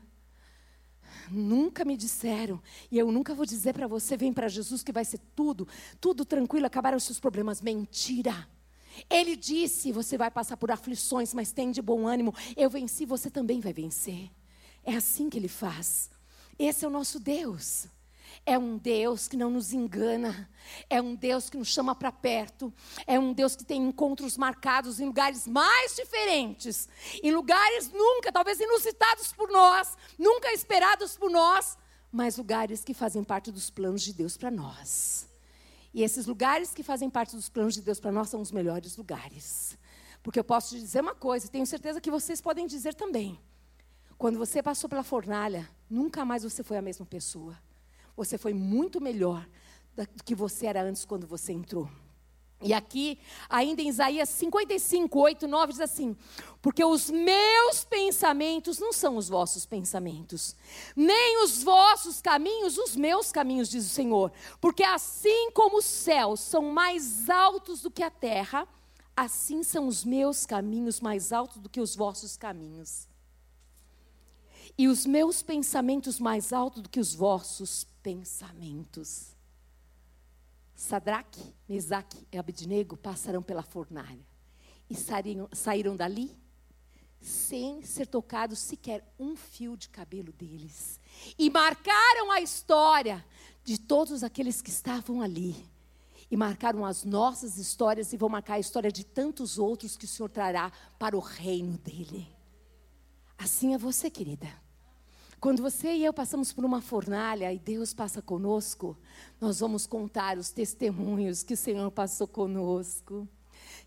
nunca me disseram, e eu nunca vou dizer para você: vem para Jesus que vai ser tudo, tudo tranquilo, acabaram os seus problemas. Mentira. Ele disse: você vai passar por aflições, mas tem de bom ânimo. Eu venci, você também vai vencer. É assim que ele faz. Esse é o nosso Deus. É um Deus que não nos engana, é um Deus que nos chama para perto, é um Deus que tem encontros marcados em lugares mais diferentes, em lugares nunca, talvez inusitados por nós, nunca esperados por nós, mas lugares que fazem parte dos planos de Deus para nós. E esses lugares que fazem parte dos planos de Deus para nós são os melhores lugares. Porque eu posso te dizer uma coisa, e tenho certeza que vocês podem dizer também. Quando você passou pela fornalha, nunca mais você foi a mesma pessoa. Você foi muito melhor do que você era antes quando você entrou. E aqui, ainda em Isaías 55, 8, 9, diz assim: Porque os meus pensamentos não são os vossos pensamentos, nem os vossos caminhos, os meus caminhos, diz o Senhor. Porque assim como os céus são mais altos do que a terra, assim são os meus caminhos mais altos do que os vossos caminhos. E os meus pensamentos mais altos do que os vossos pensamentos. Sadraque, Mesaque e Abednego passaram pela fornalha e saíram, saíram dali sem ser tocados sequer um fio de cabelo deles. E marcaram a história de todos aqueles que estavam ali. e marcaram as nossas histórias e vão marcar a história de tantos outros que o Senhor trará para o reino dele. Assim é você, querida. Quando você e eu passamos por uma fornalha e Deus passa conosco, nós vamos contar os testemunhos que o Senhor passou conosco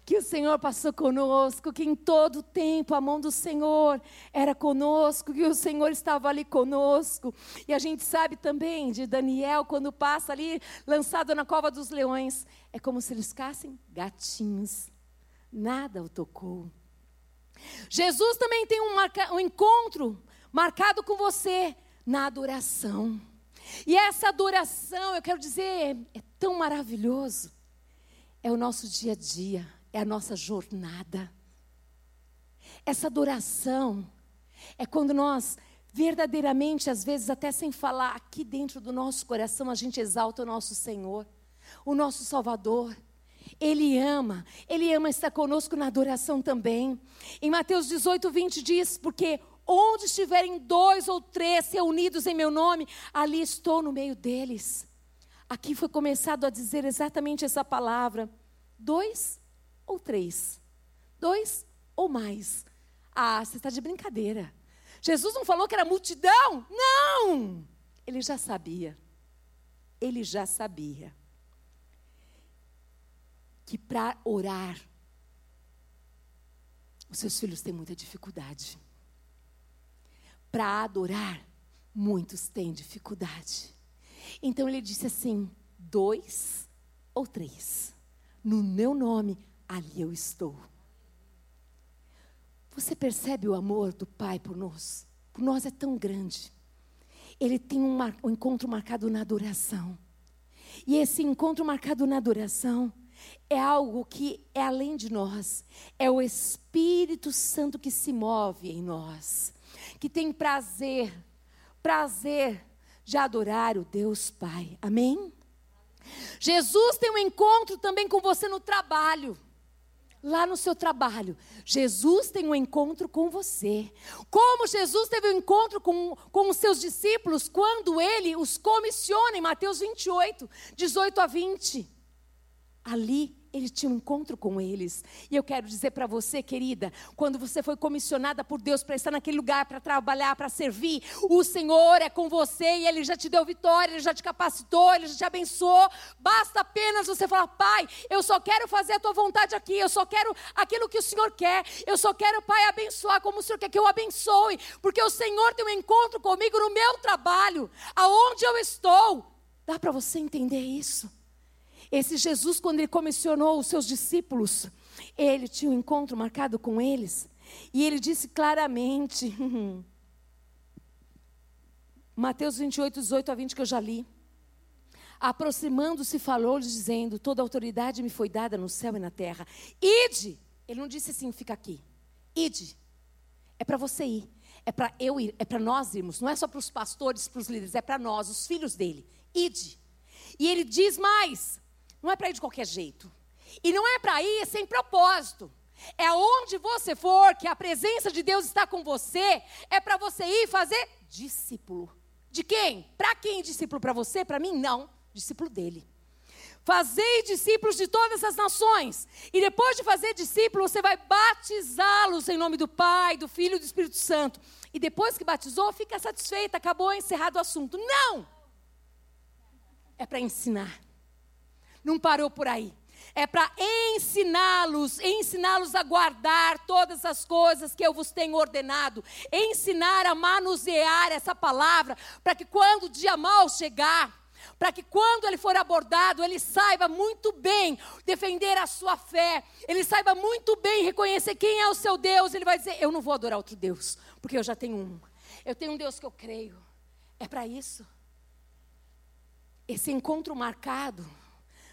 que o Senhor passou conosco, que em todo tempo a mão do Senhor era conosco, que o Senhor estava ali conosco. E a gente sabe também de Daniel, quando passa ali, lançado na cova dos leões, é como se eles ficassem gatinhos. Nada o tocou. Jesus também tem um, um encontro marcado com você na adoração. E essa adoração, eu quero dizer, é tão maravilhoso. É o nosso dia a dia é a nossa jornada. Essa adoração é quando nós verdadeiramente, às vezes até sem falar, aqui dentro do nosso coração, a gente exalta o nosso Senhor, o nosso Salvador. Ele ama, Ele ama estar conosco na adoração também. Em Mateus 18, 20 diz: Porque onde estiverem dois ou três reunidos em meu nome, ali estou no meio deles. Aqui foi começado a dizer exatamente essa palavra: dois ou três? Dois ou mais? Ah, você está de brincadeira. Jesus não falou que era multidão? Não! Ele já sabia. Ele já sabia que para orar, os seus filhos têm muita dificuldade. Para adorar, muitos têm dificuldade. Então ele disse assim: dois ou três, no meu nome ali eu estou. Você percebe o amor do Pai por nós? Por nós é tão grande. Ele tem um, um encontro marcado na adoração. E esse encontro marcado na adoração é algo que é além de nós. É o Espírito Santo que se move em nós, que tem prazer, prazer de adorar o Deus Pai. Amém? Jesus tem um encontro também com você no trabalho lá no seu trabalho, Jesus tem um encontro com você. Como Jesus teve um encontro com, com os seus discípulos quando ele os comissiona em Mateus 28, 18 a 20. Ali ele tinha um encontro com eles. E eu quero dizer para você, querida, quando você foi comissionada por Deus para estar naquele lugar, para trabalhar, para servir, o Senhor é com você e Ele já te deu vitória, Ele já te capacitou, Ele já te abençoou. Basta apenas você falar, Pai, eu só quero fazer a tua vontade aqui, eu só quero aquilo que o Senhor quer, eu só quero, Pai, abençoar como o Senhor quer que eu abençoe, porque o Senhor tem um encontro comigo no meu trabalho, aonde eu estou. Dá para você entender isso? Esse Jesus, quando ele comissionou os seus discípulos, ele tinha um encontro marcado com eles. E ele disse claramente, <laughs> Mateus 28, 18 a 20, que eu já li. Aproximando-se, falou-lhes, dizendo: Toda autoridade me foi dada no céu e na terra. Ide! Ele não disse assim, fica aqui. Ide. É para você ir. É para eu ir. É para nós irmos. Não é só para os pastores, para os líderes. É para nós, os filhos dele. Ide. E ele diz mais: não é para ir de qualquer jeito. E não é para ir sem propósito. É onde você for, que a presença de Deus está com você, é para você ir fazer discípulo. De quem? Para quem discípulo? Para você? Para mim? Não. Discípulo dele. Fazei discípulos de todas as nações. E depois de fazer discípulo, você vai batizá-los em nome do Pai, do Filho e do Espírito Santo. E depois que batizou, fica satisfeita, acabou encerrado o assunto. Não! É para ensinar não parou por aí. É para ensiná-los, ensiná-los a guardar todas as coisas que eu vos tenho ordenado, ensinar a manusear essa palavra, para que quando o dia mal chegar, para que quando ele for abordado, ele saiba muito bem defender a sua fé, ele saiba muito bem reconhecer quem é o seu Deus. Ele vai dizer: Eu não vou adorar outro Deus, porque eu já tenho um. Eu tenho um Deus que eu creio. É para isso. Esse encontro marcado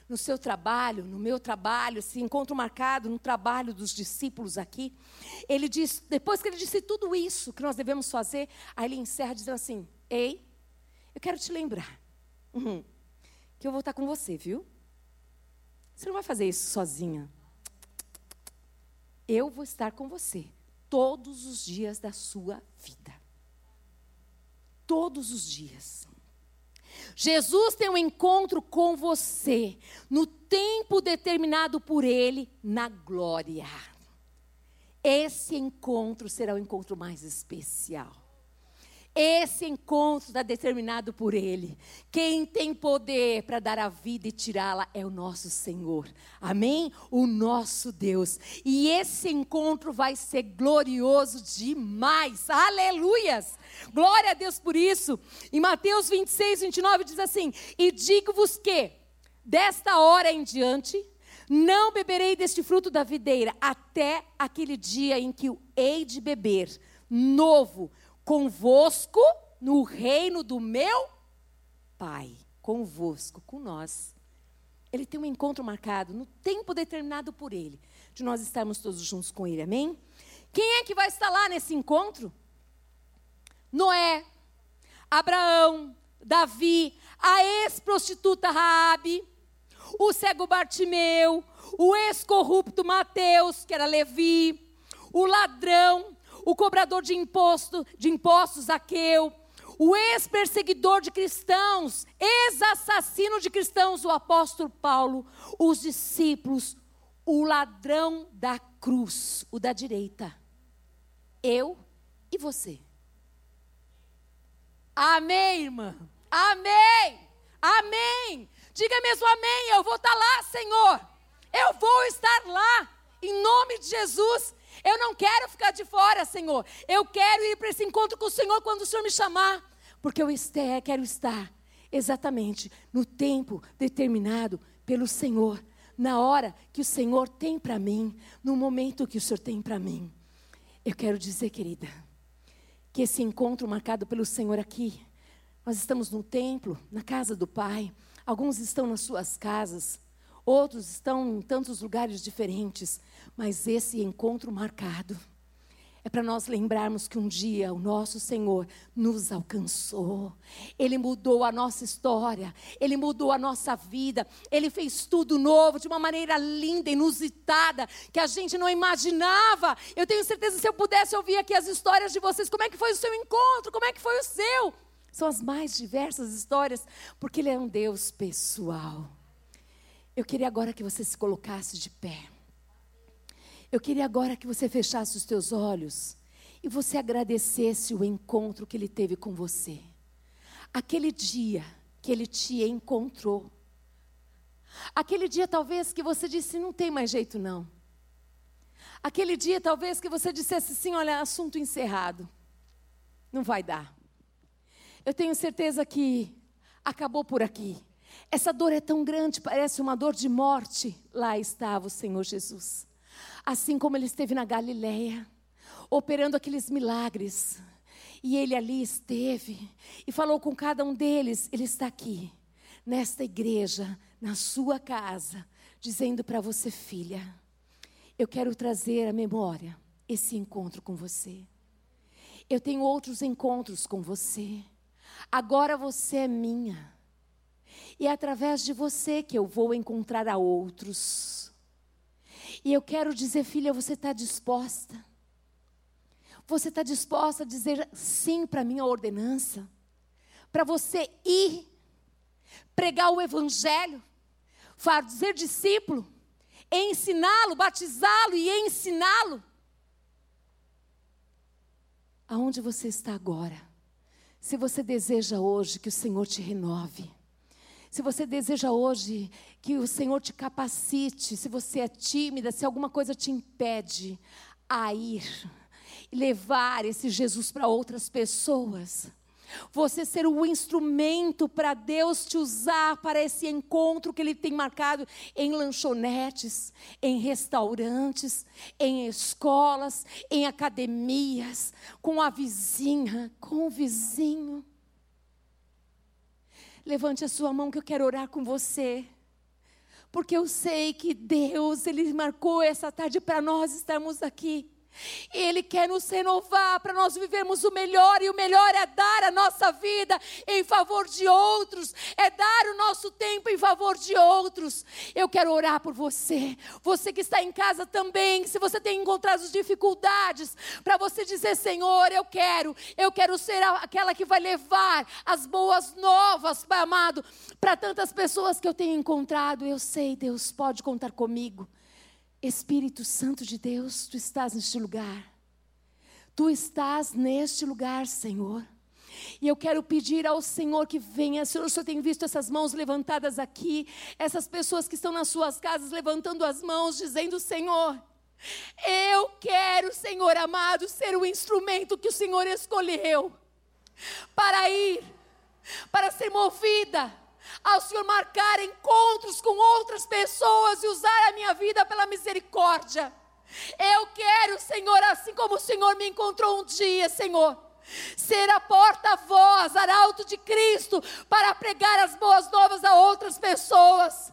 no seu trabalho, no meu trabalho, esse encontro marcado no trabalho dos discípulos aqui. Ele diz, depois que ele disse tudo isso que nós devemos fazer, aí ele encerra dizendo assim: Ei, eu quero te lembrar uhum, que eu vou estar com você, viu? Você não vai fazer isso sozinha. Eu vou estar com você todos os dias da sua vida. Todos os dias. Jesus tem um encontro com você no tempo determinado por Ele na glória. Esse encontro será o encontro mais especial. Esse encontro está determinado por Ele. Quem tem poder para dar a vida e tirá-la é o nosso Senhor. Amém? O nosso Deus. E esse encontro vai ser glorioso demais. Aleluias! Glória a Deus por isso. Em Mateus 26, 29 diz assim: E digo-vos que, desta hora em diante, não beberei deste fruto da videira, até aquele dia em que o hei de beber, novo convosco no reino do meu Pai. Convosco, com nós. Ele tem um encontro marcado no tempo determinado por Ele, de nós estarmos todos juntos com Ele, amém? Quem é que vai estar lá nesse encontro? Noé, Abraão, Davi, a ex-prostituta Raabe, o cego Bartimeu, o ex-corrupto Mateus, que era Levi, o ladrão, o cobrador de imposto, de impostos Zaqueu, o ex-perseguidor de cristãos, ex-assassino de cristãos, o apóstolo Paulo, os discípulos, o ladrão da cruz, o da direita. Eu e você. Amém, irmã? Amém! Amém! Diga mesmo amém. Eu vou estar lá, Senhor. Eu vou estar lá. Em nome de Jesus. Eu não quero ficar de fora, Senhor. Eu quero ir para esse encontro com o Senhor quando o Senhor me chamar. Porque eu quero estar exatamente no tempo determinado pelo Senhor. Na hora que o Senhor tem para mim. No momento que o Senhor tem para mim. Eu quero dizer, querida, que esse encontro marcado pelo Senhor aqui. Nós estamos no templo, na casa do Pai. Alguns estão nas suas casas. Outros estão em tantos lugares diferentes, mas esse encontro marcado é para nós lembrarmos que um dia o nosso Senhor nos alcançou. Ele mudou a nossa história, ele mudou a nossa vida, ele fez tudo novo de uma maneira linda, inusitada, que a gente não imaginava. Eu tenho certeza se eu pudesse ouvir aqui as histórias de vocês, como é que foi o seu encontro, como é que foi o seu? São as mais diversas histórias, porque ele é um Deus pessoal. Eu queria agora que você se colocasse de pé. Eu queria agora que você fechasse os teus olhos e você agradecesse o encontro que ele teve com você. Aquele dia que ele te encontrou. Aquele dia talvez que você disse não tem mais jeito não. Aquele dia talvez que você dissesse assim, olha, assunto encerrado. Não vai dar. Eu tenho certeza que acabou por aqui. Essa dor é tão grande, parece uma dor de morte. Lá estava o Senhor Jesus. Assim como ele esteve na Galileia, operando aqueles milagres. E ele ali esteve e falou com cada um deles: Ele está aqui, nesta igreja, na sua casa, dizendo para você, filha, eu quero trazer à memória esse encontro com você. Eu tenho outros encontros com você. Agora você é minha. E é através de você que eu vou encontrar a outros. E eu quero dizer, filha, você está disposta? Você está disposta a dizer sim para a minha ordenança? Para você ir, pregar o Evangelho, fazer discípulo, ensiná-lo, batizá-lo e ensiná-lo? Aonde você está agora? Se você deseja hoje que o Senhor te renove, se você deseja hoje que o Senhor te capacite, se você é tímida, se alguma coisa te impede a ir e levar esse Jesus para outras pessoas, você ser o instrumento para Deus te usar para esse encontro que Ele tem marcado em lanchonetes, em restaurantes, em escolas, em academias, com a vizinha, com o vizinho. Levante a sua mão que eu quero orar com você. Porque eu sei que Deus, Ele marcou essa tarde para nós estarmos aqui. Ele quer nos renovar para nós vivermos o melhor, e o melhor é dar a nossa vida em favor de outros, é dar o nosso tempo em favor de outros. Eu quero orar por você, você que está em casa também, se você tem encontrado dificuldades, para você dizer: Senhor, eu quero, eu quero ser aquela que vai levar as boas novas, Pai amado, para tantas pessoas que eu tenho encontrado. Eu sei, Deus pode contar comigo. Espírito Santo de Deus, tu estás neste lugar. Tu estás neste lugar, Senhor. E eu quero pedir ao Senhor que venha. Senhor, o Senhor tem visto essas mãos levantadas aqui, essas pessoas que estão nas suas casas levantando as mãos, dizendo: Senhor, eu quero, Senhor amado, ser o instrumento que o Senhor escolheu para ir, para ser movida ao Senhor marcar encontros com outras pessoas e usar a minha vida pela misericórdia. Eu quero, Senhor, assim como o Senhor me encontrou um dia, Senhor, ser a porta-voz, arauto de Cristo, para pregar as boas novas a outras pessoas.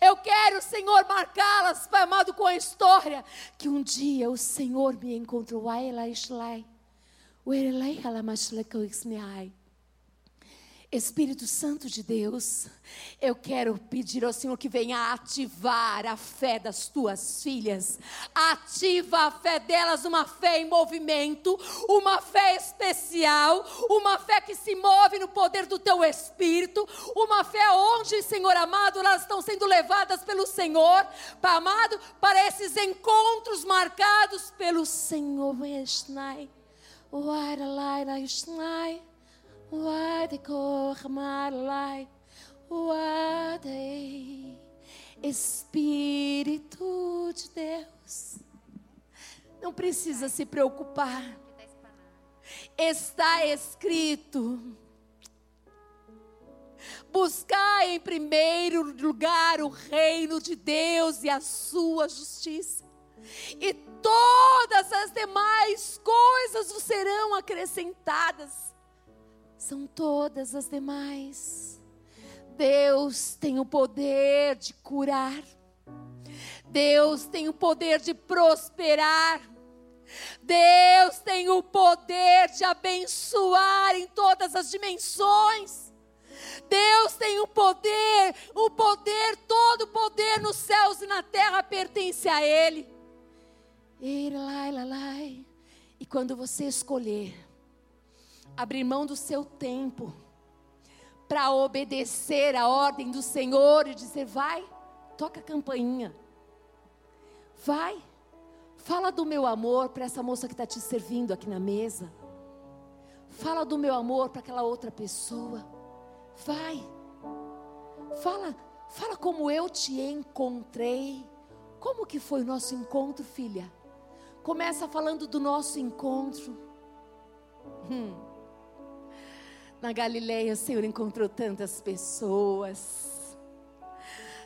Eu quero, Senhor, marcá-las, Pai amado, com a história que um dia o Senhor me encontrou. Espírito Santo de Deus, eu quero pedir ao Senhor que venha ativar a fé das tuas filhas. Ativa a fé delas, uma fé em movimento, uma fé especial, uma fé que se move no poder do teu Espírito, uma fé onde, Senhor amado, elas estão sendo levadas pelo Senhor, amado, para esses encontros marcados pelo Senhor. Esnai, Espírito de Deus. Não precisa se preocupar. Está escrito. Buscar em primeiro lugar o reino de Deus e a sua justiça. E todas as demais coisas serão acrescentadas são todas as demais. Deus tem o poder de curar. Deus tem o poder de prosperar. Deus tem o poder de abençoar em todas as dimensões. Deus tem o poder, o poder, todo o poder nos céus e na terra pertence a Ele. E quando você escolher abrir mão do seu tempo para obedecer a ordem do Senhor e dizer: vai, toca a campainha, vai, fala do meu amor para essa moça que está te servindo aqui na mesa, fala do meu amor para aquela outra pessoa, vai, fala, fala como eu te encontrei, como que foi o nosso encontro, filha? Começa falando do nosso encontro. Hum. Na Galileia, o Senhor encontrou tantas pessoas.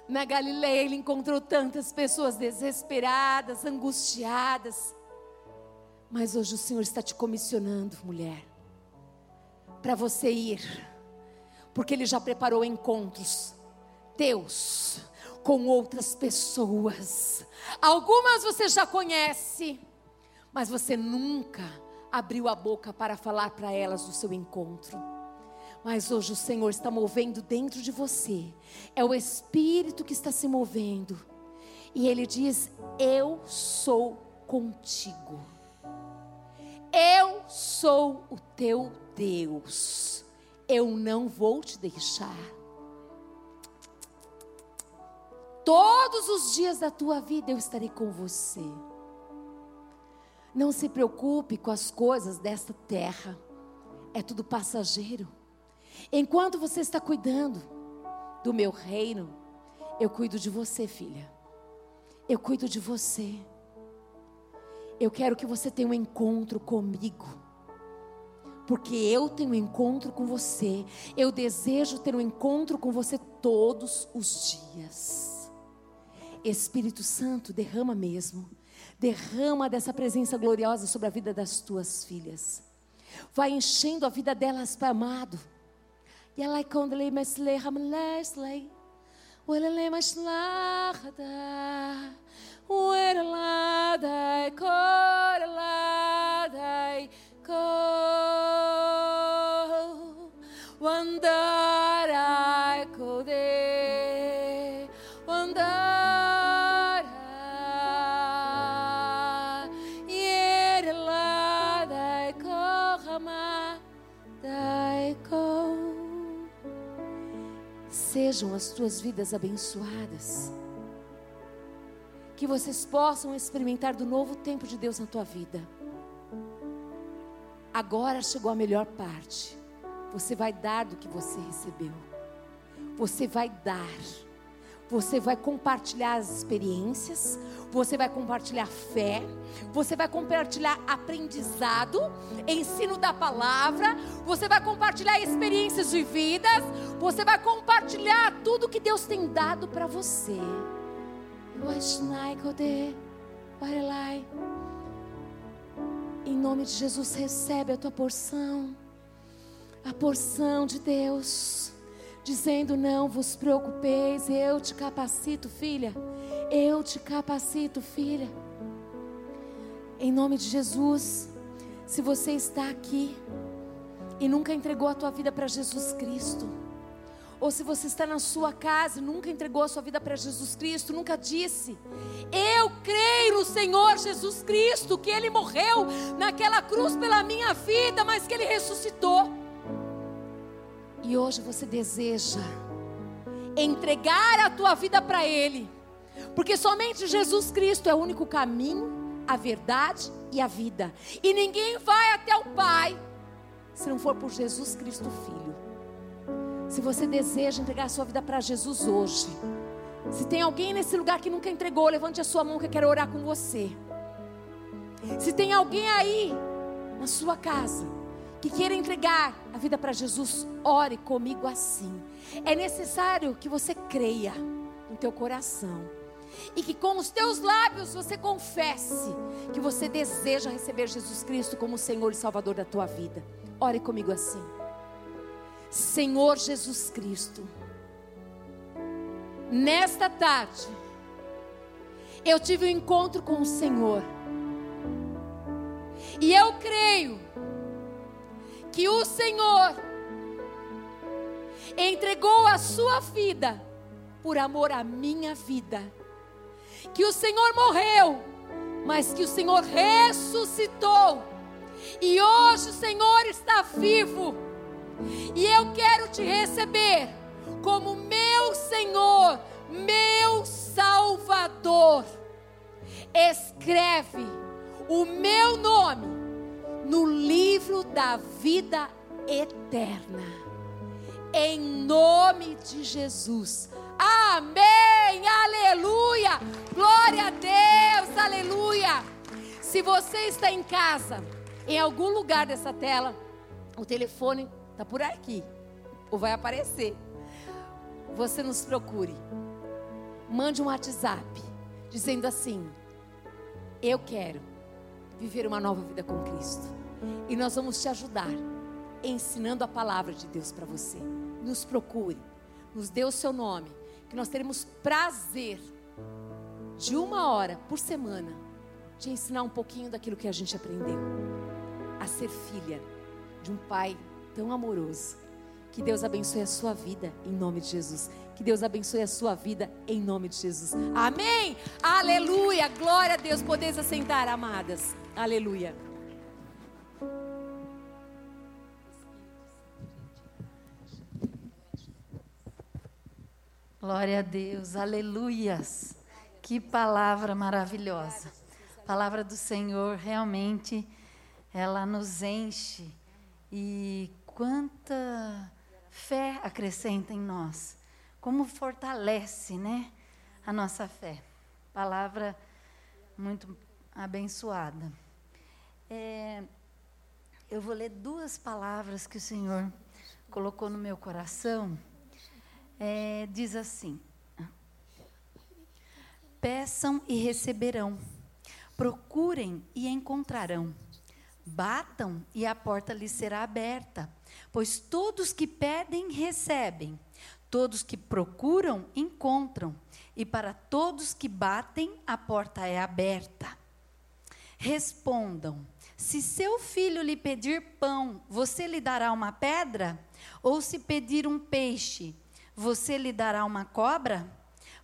Na Galileia, ele encontrou tantas pessoas desesperadas, angustiadas. Mas hoje o Senhor está te comissionando, mulher, para você ir, porque Ele já preparou encontros teus com outras pessoas. Algumas você já conhece, mas você nunca abriu a boca para falar para elas do seu encontro. Mas hoje o Senhor está movendo dentro de você. É o Espírito que está se movendo. E Ele diz: Eu sou contigo. Eu sou o teu Deus. Eu não vou te deixar. Todos os dias da tua vida eu estarei com você. Não se preocupe com as coisas desta terra. É tudo passageiro. Enquanto você está cuidando do meu reino, eu cuido de você, filha. Eu cuido de você. Eu quero que você tenha um encontro comigo. Porque eu tenho um encontro com você. Eu desejo ter um encontro com você todos os dias. Espírito Santo, derrama mesmo. Derrama dessa presença gloriosa sobre a vida das tuas filhas. Vai enchendo a vida delas, Pai amado. Welele mashlachada. Wereladai koreladai ko. Wandarai Sejam as tuas vidas abençoadas. Que vocês possam experimentar do novo tempo de Deus na tua vida. Agora chegou a melhor parte. Você vai dar do que você recebeu. Você vai dar. Você vai compartilhar as experiências, você vai compartilhar fé, você vai compartilhar aprendizado, ensino da palavra, você vai compartilhar experiências vividas, você vai compartilhar tudo que Deus tem dado para você. Em nome de Jesus, recebe a tua porção, a porção de Deus dizendo: Não vos preocupeis, eu te capacito, filha. Eu te capacito, filha. Em nome de Jesus, se você está aqui e nunca entregou a tua vida para Jesus Cristo, ou se você está na sua casa e nunca entregou a sua vida para Jesus Cristo, nunca disse: Eu creio no Senhor Jesus Cristo, que Ele morreu naquela cruz pela minha vida, mas que Ele ressuscitou. E hoje você deseja entregar a tua vida para Ele, porque somente Jesus Cristo é o único caminho, a verdade e a vida, e ninguém vai até o Pai se não for por Jesus Cristo Filho. Se você deseja entregar a sua vida para Jesus hoje, se tem alguém nesse lugar que nunca entregou, levante a sua mão que eu quero orar com você. Se tem alguém aí na sua casa que queira entregar a vida para Jesus, ore comigo assim. É necessário que você creia no teu coração e que com os teus lábios você confesse que você deseja receber Jesus Cristo como Senhor e Salvador da tua vida. Ore comigo assim. Senhor Jesus Cristo, nesta tarde, eu tive um encontro com o Senhor, e eu creio que o Senhor entregou a sua vida por amor à minha vida. Que o Senhor morreu, mas que o Senhor ressuscitou. E hoje o Senhor está vivo. E eu quero te receber como meu Senhor, meu Salvador. Escreve o meu nome no livro da vida eterna. Em nome de Jesus. Amém. Aleluia. Glória a Deus. Aleluia. Se você está em casa, em algum lugar dessa tela, o telefone está por aqui, ou vai aparecer. Você nos procure. Mande um WhatsApp dizendo assim: Eu quero viver uma nova vida com Cristo. E nós vamos te ajudar ensinando a palavra de Deus para você. Nos procure, nos dê o seu nome, que nós teremos prazer de uma hora por semana de ensinar um pouquinho daquilo que a gente aprendeu. A ser filha de um pai tão amoroso. Que Deus abençoe a sua vida em nome de Jesus. Que Deus abençoe a sua vida em nome de Jesus. Amém. Aleluia. Glória a Deus. Podeis assentar, amadas. Aleluia. Glória a Deus, aleluias. Que palavra maravilhosa. A palavra do Senhor realmente ela nos enche e quanta fé acrescenta em nós. Como fortalece, né, a nossa fé. Palavra muito abençoada. É, eu vou ler duas palavras que o Senhor colocou no meu coração. É, diz assim: Peçam e receberão, procurem e encontrarão, batam e a porta lhes será aberta, pois todos que pedem recebem, todos que procuram, encontram, e para todos que batem, a porta é aberta. Respondam: se seu filho lhe pedir pão, você lhe dará uma pedra? Ou se pedir um peixe, você lhe dará uma cobra?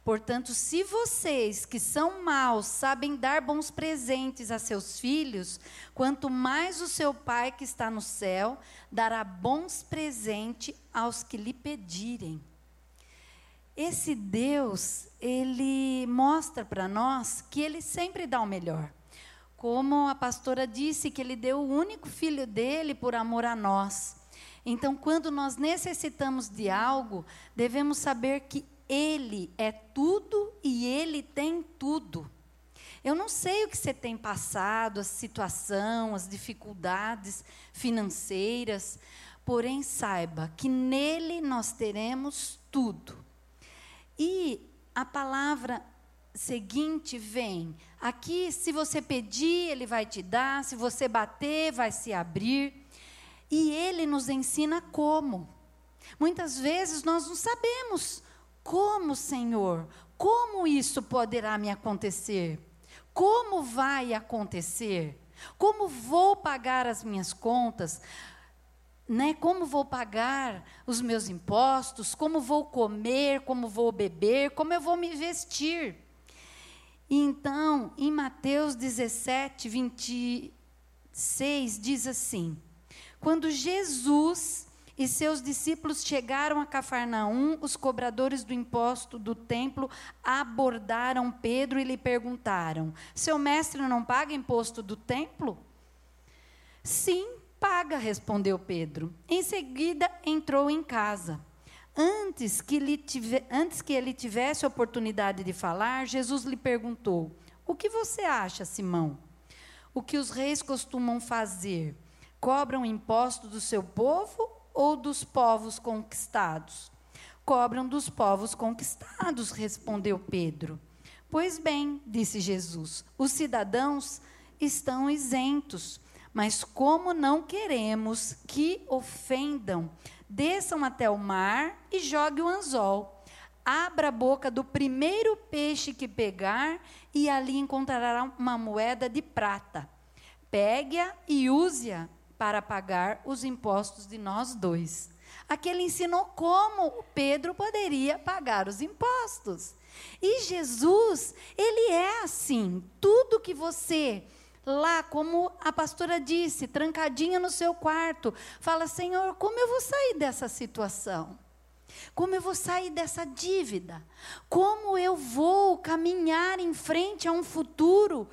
Portanto, se vocês que são maus sabem dar bons presentes a seus filhos, quanto mais o seu Pai que está no céu dará bons presentes aos que lhe pedirem. Esse Deus, ele mostra para nós que ele sempre dá o melhor. Como a pastora disse que ele deu o único filho dele por amor a nós. Então, quando nós necessitamos de algo, devemos saber que ele é tudo e Ele tem tudo. Eu não sei o que você tem passado, a situação, as dificuldades financeiras, porém saiba que nele nós teremos tudo. E a palavra seguinte vem: aqui, se você pedir, ele vai te dar, se você bater, vai se abrir. E ele nos ensina como. Muitas vezes nós não sabemos como, Senhor? Como isso poderá me acontecer? Como vai acontecer? Como vou pagar as minhas contas? Né? Como vou pagar os meus impostos? Como vou comer? Como vou beber? Como eu vou me vestir? Então, em Mateus 17, 26, diz assim: Quando Jesus e seus discípulos chegaram a Cafarnaum, os cobradores do imposto do templo abordaram Pedro e lhe perguntaram: Seu mestre não paga imposto do templo? Sim, paga, respondeu Pedro. Em seguida entrou em casa. Antes que, tive, antes que ele tivesse oportunidade de falar, Jesus lhe perguntou: O que você acha, Simão? O que os reis costumam fazer? Cobram imposto do seu povo ou dos povos conquistados? Cobram dos povos conquistados, respondeu Pedro. Pois bem, disse Jesus, os cidadãos estão isentos, mas como não queremos que ofendam, desçam até o mar e jogue o anzol. Abra a boca do primeiro peixe que pegar e ali encontrará uma moeda de prata. Pegue-a e use-a para pagar os impostos de nós dois. Aqui ele ensinou como Pedro poderia pagar os impostos. E Jesus, ele é assim. Tudo que você lá, como a pastora disse, trancadinha no seu quarto, fala: Senhor, como eu vou sair dessa situação? Como eu vou sair dessa dívida? Como eu vou caminhar em frente a um futuro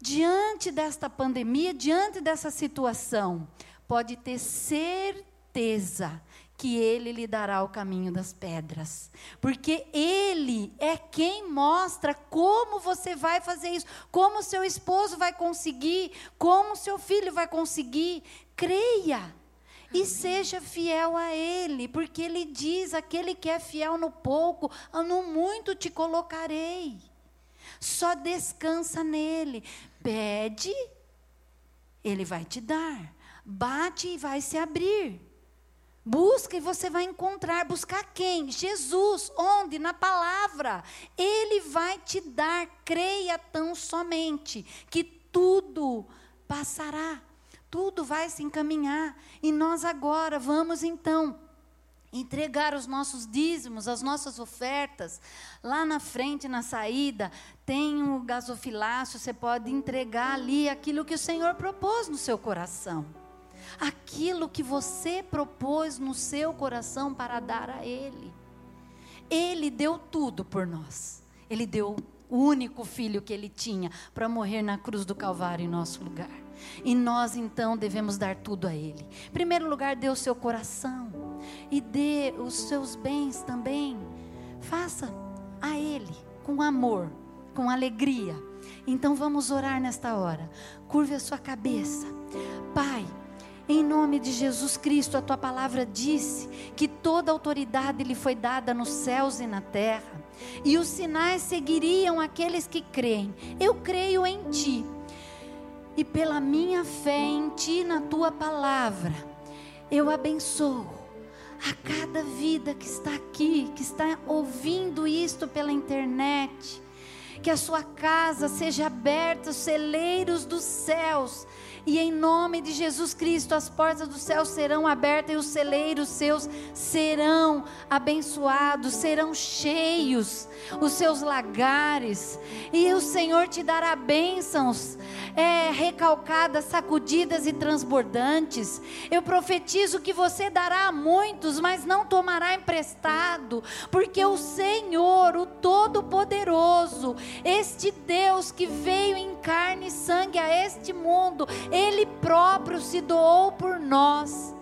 diante desta pandemia, diante dessa situação, pode ter certeza que ele lhe dará o caminho das pedras. Porque ele é quem mostra como você vai fazer isso, como seu esposo vai conseguir, como seu filho vai conseguir. Creia. E seja fiel a Ele, porque Ele diz: aquele que é fiel no pouco, no muito te colocarei. Só descansa nele. Pede, ele vai te dar. Bate e vai se abrir. Busca e você vai encontrar. Buscar quem? Jesus. Onde? Na palavra. Ele vai te dar. Creia tão somente que tudo passará. Tudo vai se encaminhar. E nós agora vamos então entregar os nossos dízimos, as nossas ofertas. Lá na frente, na saída, tem um gasofilácio, você pode entregar ali aquilo que o Senhor propôs no seu coração. Aquilo que você propôs no seu coração para dar a Ele. Ele deu tudo por nós. Ele deu o único filho que ele tinha para morrer na cruz do Calvário em nosso lugar. E nós então devemos dar tudo a Ele. Em primeiro lugar, dê o seu coração e dê os seus bens também. Faça a Ele com amor, com alegria. Então vamos orar nesta hora. Curve a sua cabeça. Pai, em nome de Jesus Cristo, a tua palavra disse que toda autoridade lhe foi dada nos céus e na terra, e os sinais seguiriam aqueles que creem. Eu creio em ti e pela minha fé em Ti, na Tua palavra, eu abençoo a cada vida que está aqui, que está ouvindo isto pela internet. Que a sua casa seja aberta, os celeiros dos céus e em nome de Jesus Cristo, as portas do céu serão abertas e os celeiros seus serão abençoados, serão cheios, os seus lagares. E o Senhor te dará bênçãos é, recalcadas, sacudidas e transbordantes. Eu profetizo que você dará a muitos, mas não tomará emprestado, porque o Senhor, o Todo-Poderoso, este Deus que veio em carne e sangue a este mundo, ele próprio se doou por nós.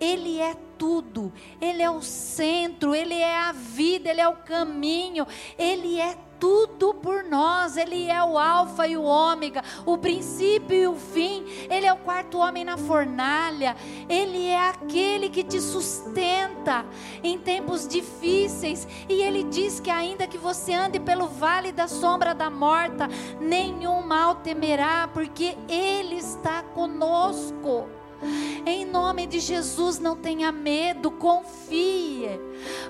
Ele é tudo, Ele é o centro, Ele é a vida, Ele é o caminho, Ele é tudo por nós. Ele é o Alfa e o Ômega, o princípio e o fim. Ele é o quarto homem na fornalha. Ele é aquele que te sustenta em tempos difíceis. E ele diz que, ainda que você ande pelo vale da sombra da morta, nenhum mal temerá, porque Ele está conosco. Em nome de Jesus, não tenha medo, confie.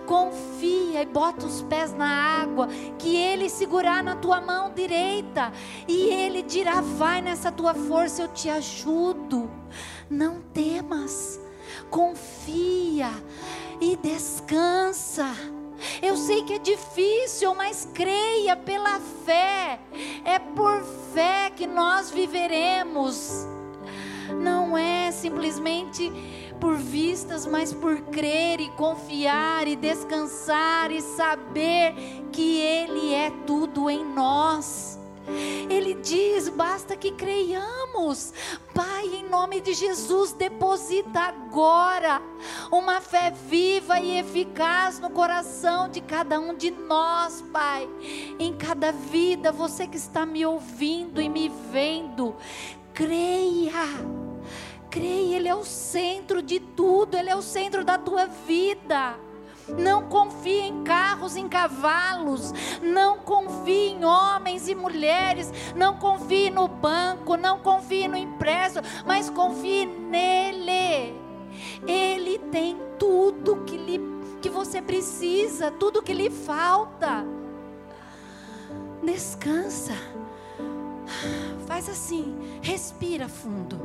Confia e bota os pés na água, que Ele segurar na tua mão direita e Ele dirá: vai nessa tua força, eu te ajudo. Não temas, confia e descansa. Eu sei que é difícil, mas creia pela fé. É por fé que nós viveremos não é simplesmente por vistas, mas por crer e confiar e descansar e saber que Ele é tudo em nós. Ele diz: basta que creiamos. Pai, em nome de Jesus, deposita agora uma fé viva e eficaz no coração de cada um de nós, Pai. Em cada vida, você que está me ouvindo e me vendo, creia. Creia, Ele é o centro de tudo, Ele é o centro da tua vida. Não confie em carros, em cavalos. Não confie em homens e mulheres. Não confie no banco. Não confie no empréstimo. Mas confie nele. Ele tem tudo que, lhe, que você precisa. Tudo que lhe falta. Descansa. Faz assim, respira fundo.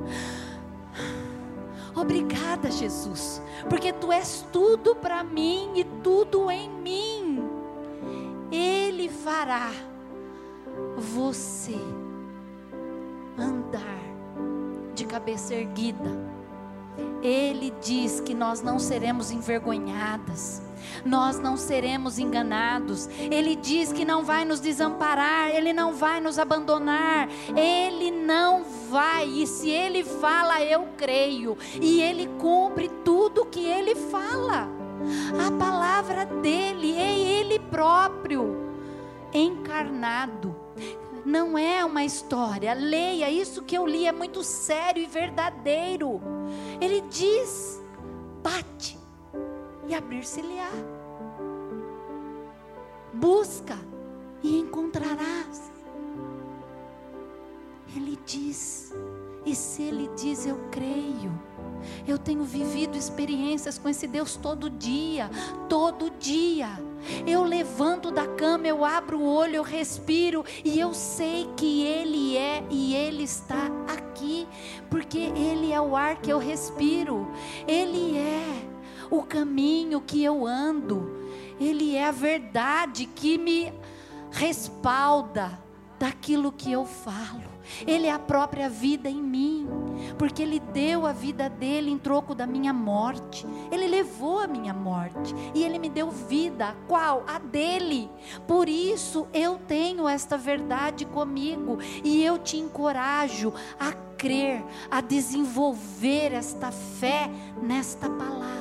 Obrigada, Jesus, porque tu és tudo para mim e tudo em mim. Ele fará você andar de cabeça erguida. Ele diz que nós não seremos envergonhadas nós não seremos enganados. Ele diz que não vai nos desamparar, ele não vai nos abandonar, ele não vai. E se ele fala, eu creio, e ele cumpre tudo que ele fala. A palavra dele é ele próprio, encarnado não é uma história. Leia, isso que eu li é muito sério e verdadeiro. Ele diz: bate, e abrir-se-lhe-á. Busca e encontrarás. Ele diz, e se ele diz, eu creio. Eu tenho vivido experiências com esse Deus todo dia, todo dia. Eu levanto da cama, eu abro o olho, eu respiro e eu sei que Ele é e Ele está aqui, porque Ele é o ar que eu respiro, Ele é o caminho que eu ando, Ele é a verdade que me respalda daquilo que eu falo. Ele é a própria vida em mim, porque Ele deu a vida dele em troco da minha morte. Ele levou a minha morte e Ele me deu vida. Qual? A dele. Por isso eu tenho esta verdade comigo e eu te encorajo a crer, a desenvolver esta fé nesta palavra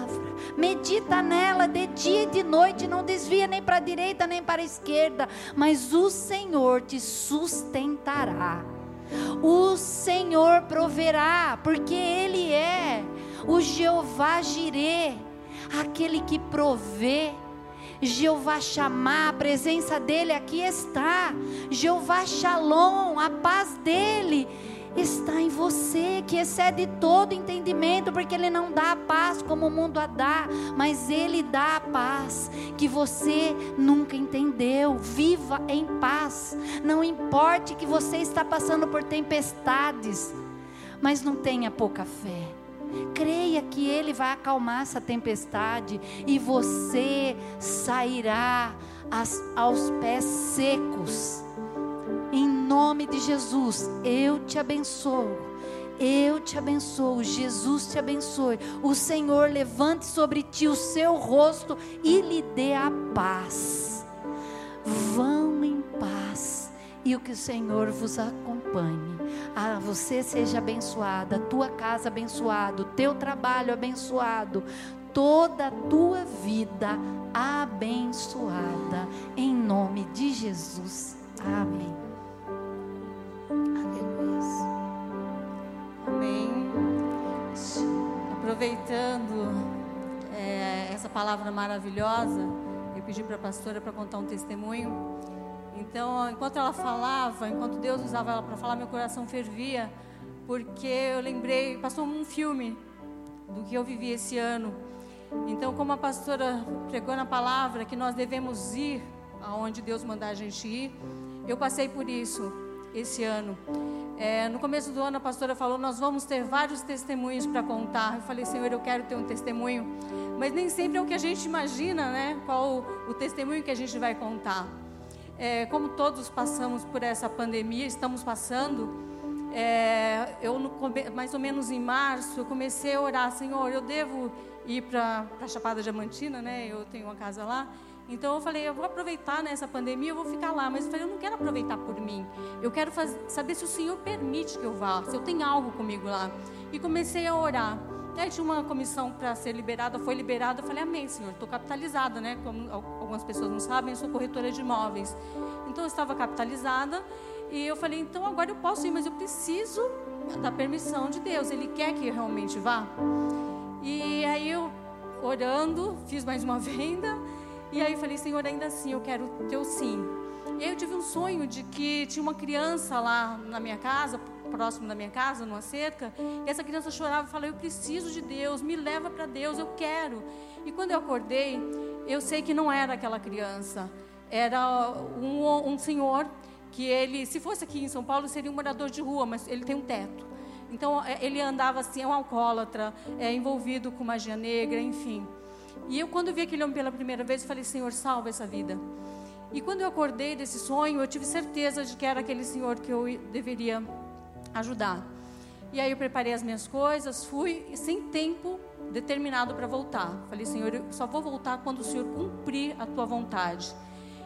medita nela de dia e de noite, não desvia nem para a direita nem para a esquerda, mas o Senhor te sustentará. O Senhor proverá, porque Ele é o Jeová Jirê, aquele que provê. Jeová chamar, a presença dele aqui está. Jeová Shalom, a paz dele está em você, que excede todo entendimento, porque Ele não dá a paz como o mundo a dá, mas Ele dá a paz que você nunca entendeu. Viva em paz, não importe que você está passando por tempestades, mas não tenha pouca fé. Creia que Ele vai acalmar essa tempestade e você sairá aos pés secos em nome de Jesus, eu te abençoo. Eu te abençoo, Jesus te abençoe. O Senhor levante sobre ti o seu rosto e lhe dê a paz. Vão em paz e o que o Senhor vos acompanhe. A você seja abençoada, a tua casa abençoada, teu trabalho abençoado, toda a tua vida abençoada. Em nome de Jesus. Amém. Aproveitando é, essa palavra maravilhosa, eu pedi para a pastora para contar um testemunho. Então, enquanto ela falava, enquanto Deus usava ela para falar, meu coração fervia, porque eu lembrei, passou um filme do que eu vivi esse ano. Então, como a pastora pregou na palavra que nós devemos ir aonde Deus mandar a gente ir, eu passei por isso esse ano. É, no começo do ano, a pastora falou: Nós vamos ter vários testemunhos para contar. Eu falei: Senhor, eu quero ter um testemunho. Mas nem sempre é o que a gente imagina, né? Qual o, testemunho que a gente vai contar. É, como todos passamos por essa pandemia, estamos passando. É, eu, no, mais ou menos em março, eu comecei a orar: Senhor, eu devo ir para a Chapada Diamantina, né? Eu tenho uma casa lá. Então eu falei, eu vou aproveitar nessa pandemia, eu vou ficar lá. Mas eu falei, eu não quero aproveitar por mim. Eu quero saber se o Senhor permite que eu vá, se eu tenho algo comigo lá. E comecei a orar. Aí tinha uma comissão para ser liberada, foi liberada. Eu falei, amém, Senhor. Estou capitalizada, né? Como algumas pessoas não sabem, eu sou corretora de imóveis. Então eu estava capitalizada. E eu falei, então agora eu posso ir, mas eu preciso da permissão de Deus. Ele quer que eu realmente vá. E aí eu, orando, fiz mais uma <laughs> venda. E aí eu falei, Senhor, ainda assim eu quero teu sim. E aí eu tive um sonho de que tinha uma criança lá na minha casa, próximo da minha casa, numa cerca, e essa criança chorava e falava: Eu preciso de Deus, me leva para Deus, eu quero. E quando eu acordei, eu sei que não era aquela criança, era um, um senhor que ele, se fosse aqui em São Paulo, seria um morador de rua, mas ele tem um teto. Então é, ele andava assim, é um alcoólatra, é envolvido com magia negra, enfim. E eu, quando vi aquele homem pela primeira vez, falei: Senhor, salva essa vida. E quando eu acordei desse sonho, eu tive certeza de que era aquele senhor que eu deveria ajudar. E aí eu preparei as minhas coisas, fui sem tempo determinado para voltar. Falei, Senhor, eu só vou voltar quando o Senhor cumprir a tua vontade.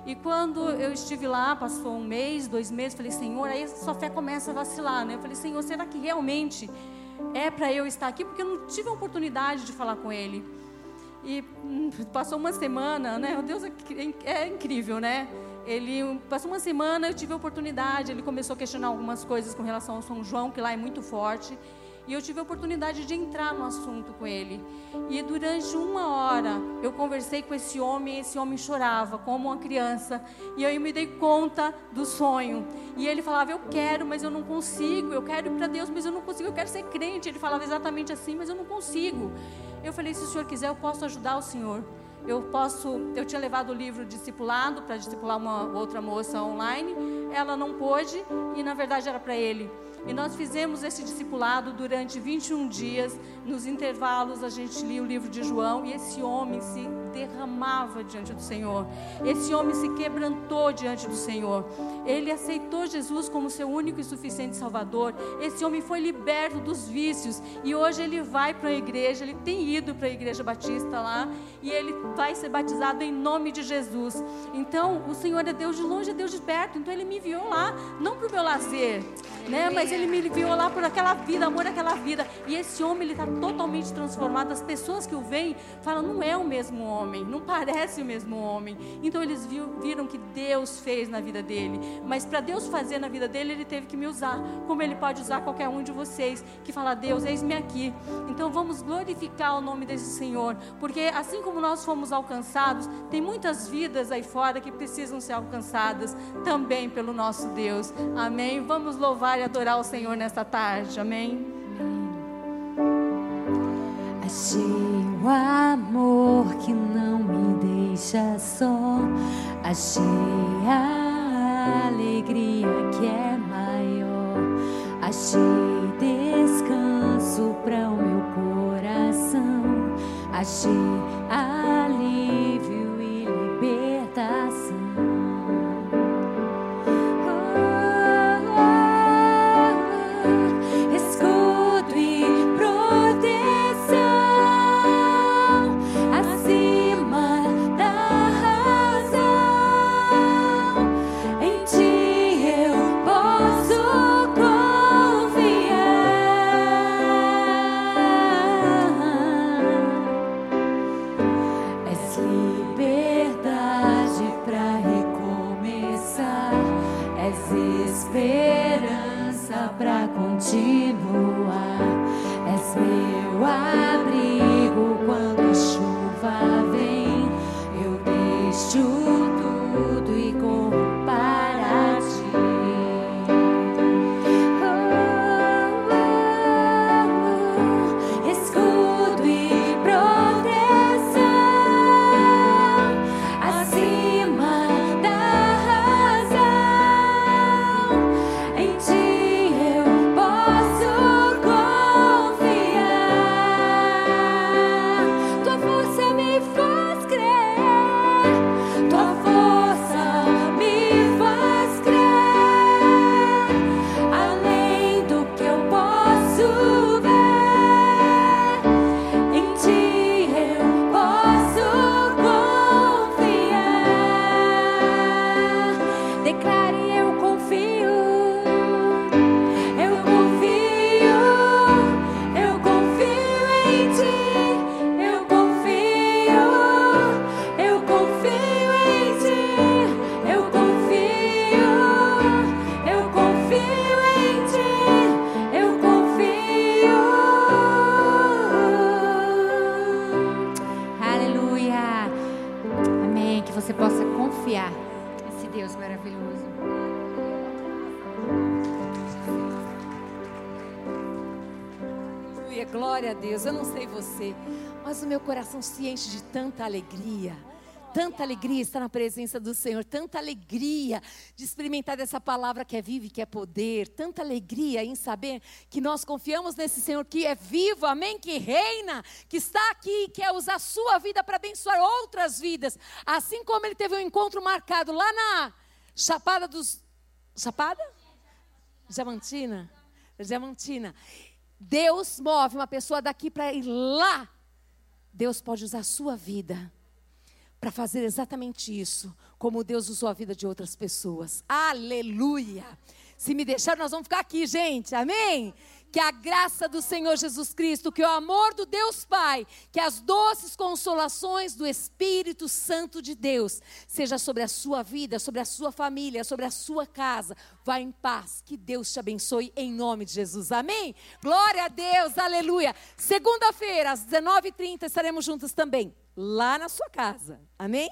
E quando eu estive lá, passou um mês, dois meses, falei, Senhor, aí sua fé começa a vacilar, né? Eu falei, Senhor, será que realmente é para eu estar aqui? Porque eu não tive a oportunidade de falar com ele. E hum, passou uma semana, né? O Deus é, é incrível, né? Ele passou uma semana, eu tive a oportunidade, ele começou a questionar algumas coisas com relação ao São João, que lá é muito forte. E eu tive a oportunidade de entrar no assunto com ele. E durante uma hora eu conversei com esse homem, e esse homem chorava como uma criança. E eu me dei conta do sonho. E ele falava: Eu quero, mas eu não consigo. Eu quero ir para Deus, mas eu não consigo. Eu quero ser crente. Ele falava exatamente assim, mas eu não consigo. Eu falei: Se o senhor quiser, eu posso ajudar o senhor eu posso, eu tinha levado o livro discipulado para discipular uma outra moça online, ela não pôde e na verdade era para ele. E nós fizemos esse discipulado durante 21 dias. Nos intervalos, a gente lia o livro de João e esse homem se derramava diante do Senhor. Esse homem se quebrantou diante do Senhor. Ele aceitou Jesus como seu único e suficiente Salvador. Esse homem foi liberto dos vícios e hoje ele vai para a igreja. Ele tem ido para a igreja batista lá e ele vai ser batizado em nome de Jesus. Então, o Senhor é Deus de longe, é Deus de perto. Então, ele me enviou lá, não para o meu lazer, né? Mas ele me enviou lá por aquela vida, amor àquela vida. E esse homem, ele está totalmente transformado. As pessoas que o veem falam, não é o mesmo homem, não parece o mesmo homem. Então, eles viram que Deus fez na vida dele. Mas para Deus fazer na vida dele, ele teve que me usar. Como ele pode usar qualquer um de vocês que fala, Deus, eis-me aqui. Então, vamos glorificar o nome desse Senhor. Porque assim como nós fomos alcançados, tem muitas vidas aí fora que precisam ser alcançadas também pelo nosso Deus. Amém? Vamos louvar e adorar ao Senhor nesta tarde. Amém. Achei o amor que não me deixa só. Achei a alegria que é maior. Achei descanso para o meu coração. Achei alívio coração se enche de tanta alegria. Tanta alegria estar na presença do Senhor, tanta alegria de experimentar dessa palavra que é viva e que é poder, tanta alegria em saber que nós confiamos nesse Senhor que é vivo, amém, que reina, que está aqui e quer usar a sua vida para abençoar outras vidas, assim como ele teve um encontro marcado lá na Chapada dos. Chapada? Diamantina? Diamantina. Deus move uma pessoa daqui para ir lá. Deus pode usar a sua vida para fazer exatamente isso, como Deus usou a vida de outras pessoas. Aleluia! Se me deixar, nós vamos ficar aqui, gente. Amém? Que a graça do Senhor Jesus Cristo, que o amor do Deus Pai, que as doces consolações do Espírito Santo de Deus seja sobre a sua vida, sobre a sua família, sobre a sua casa. Vá em paz. Que Deus te abençoe em nome de Jesus. Amém? Glória a Deus. Aleluia. Segunda-feira, às 19h30, estaremos juntos também, lá na sua casa. Amém?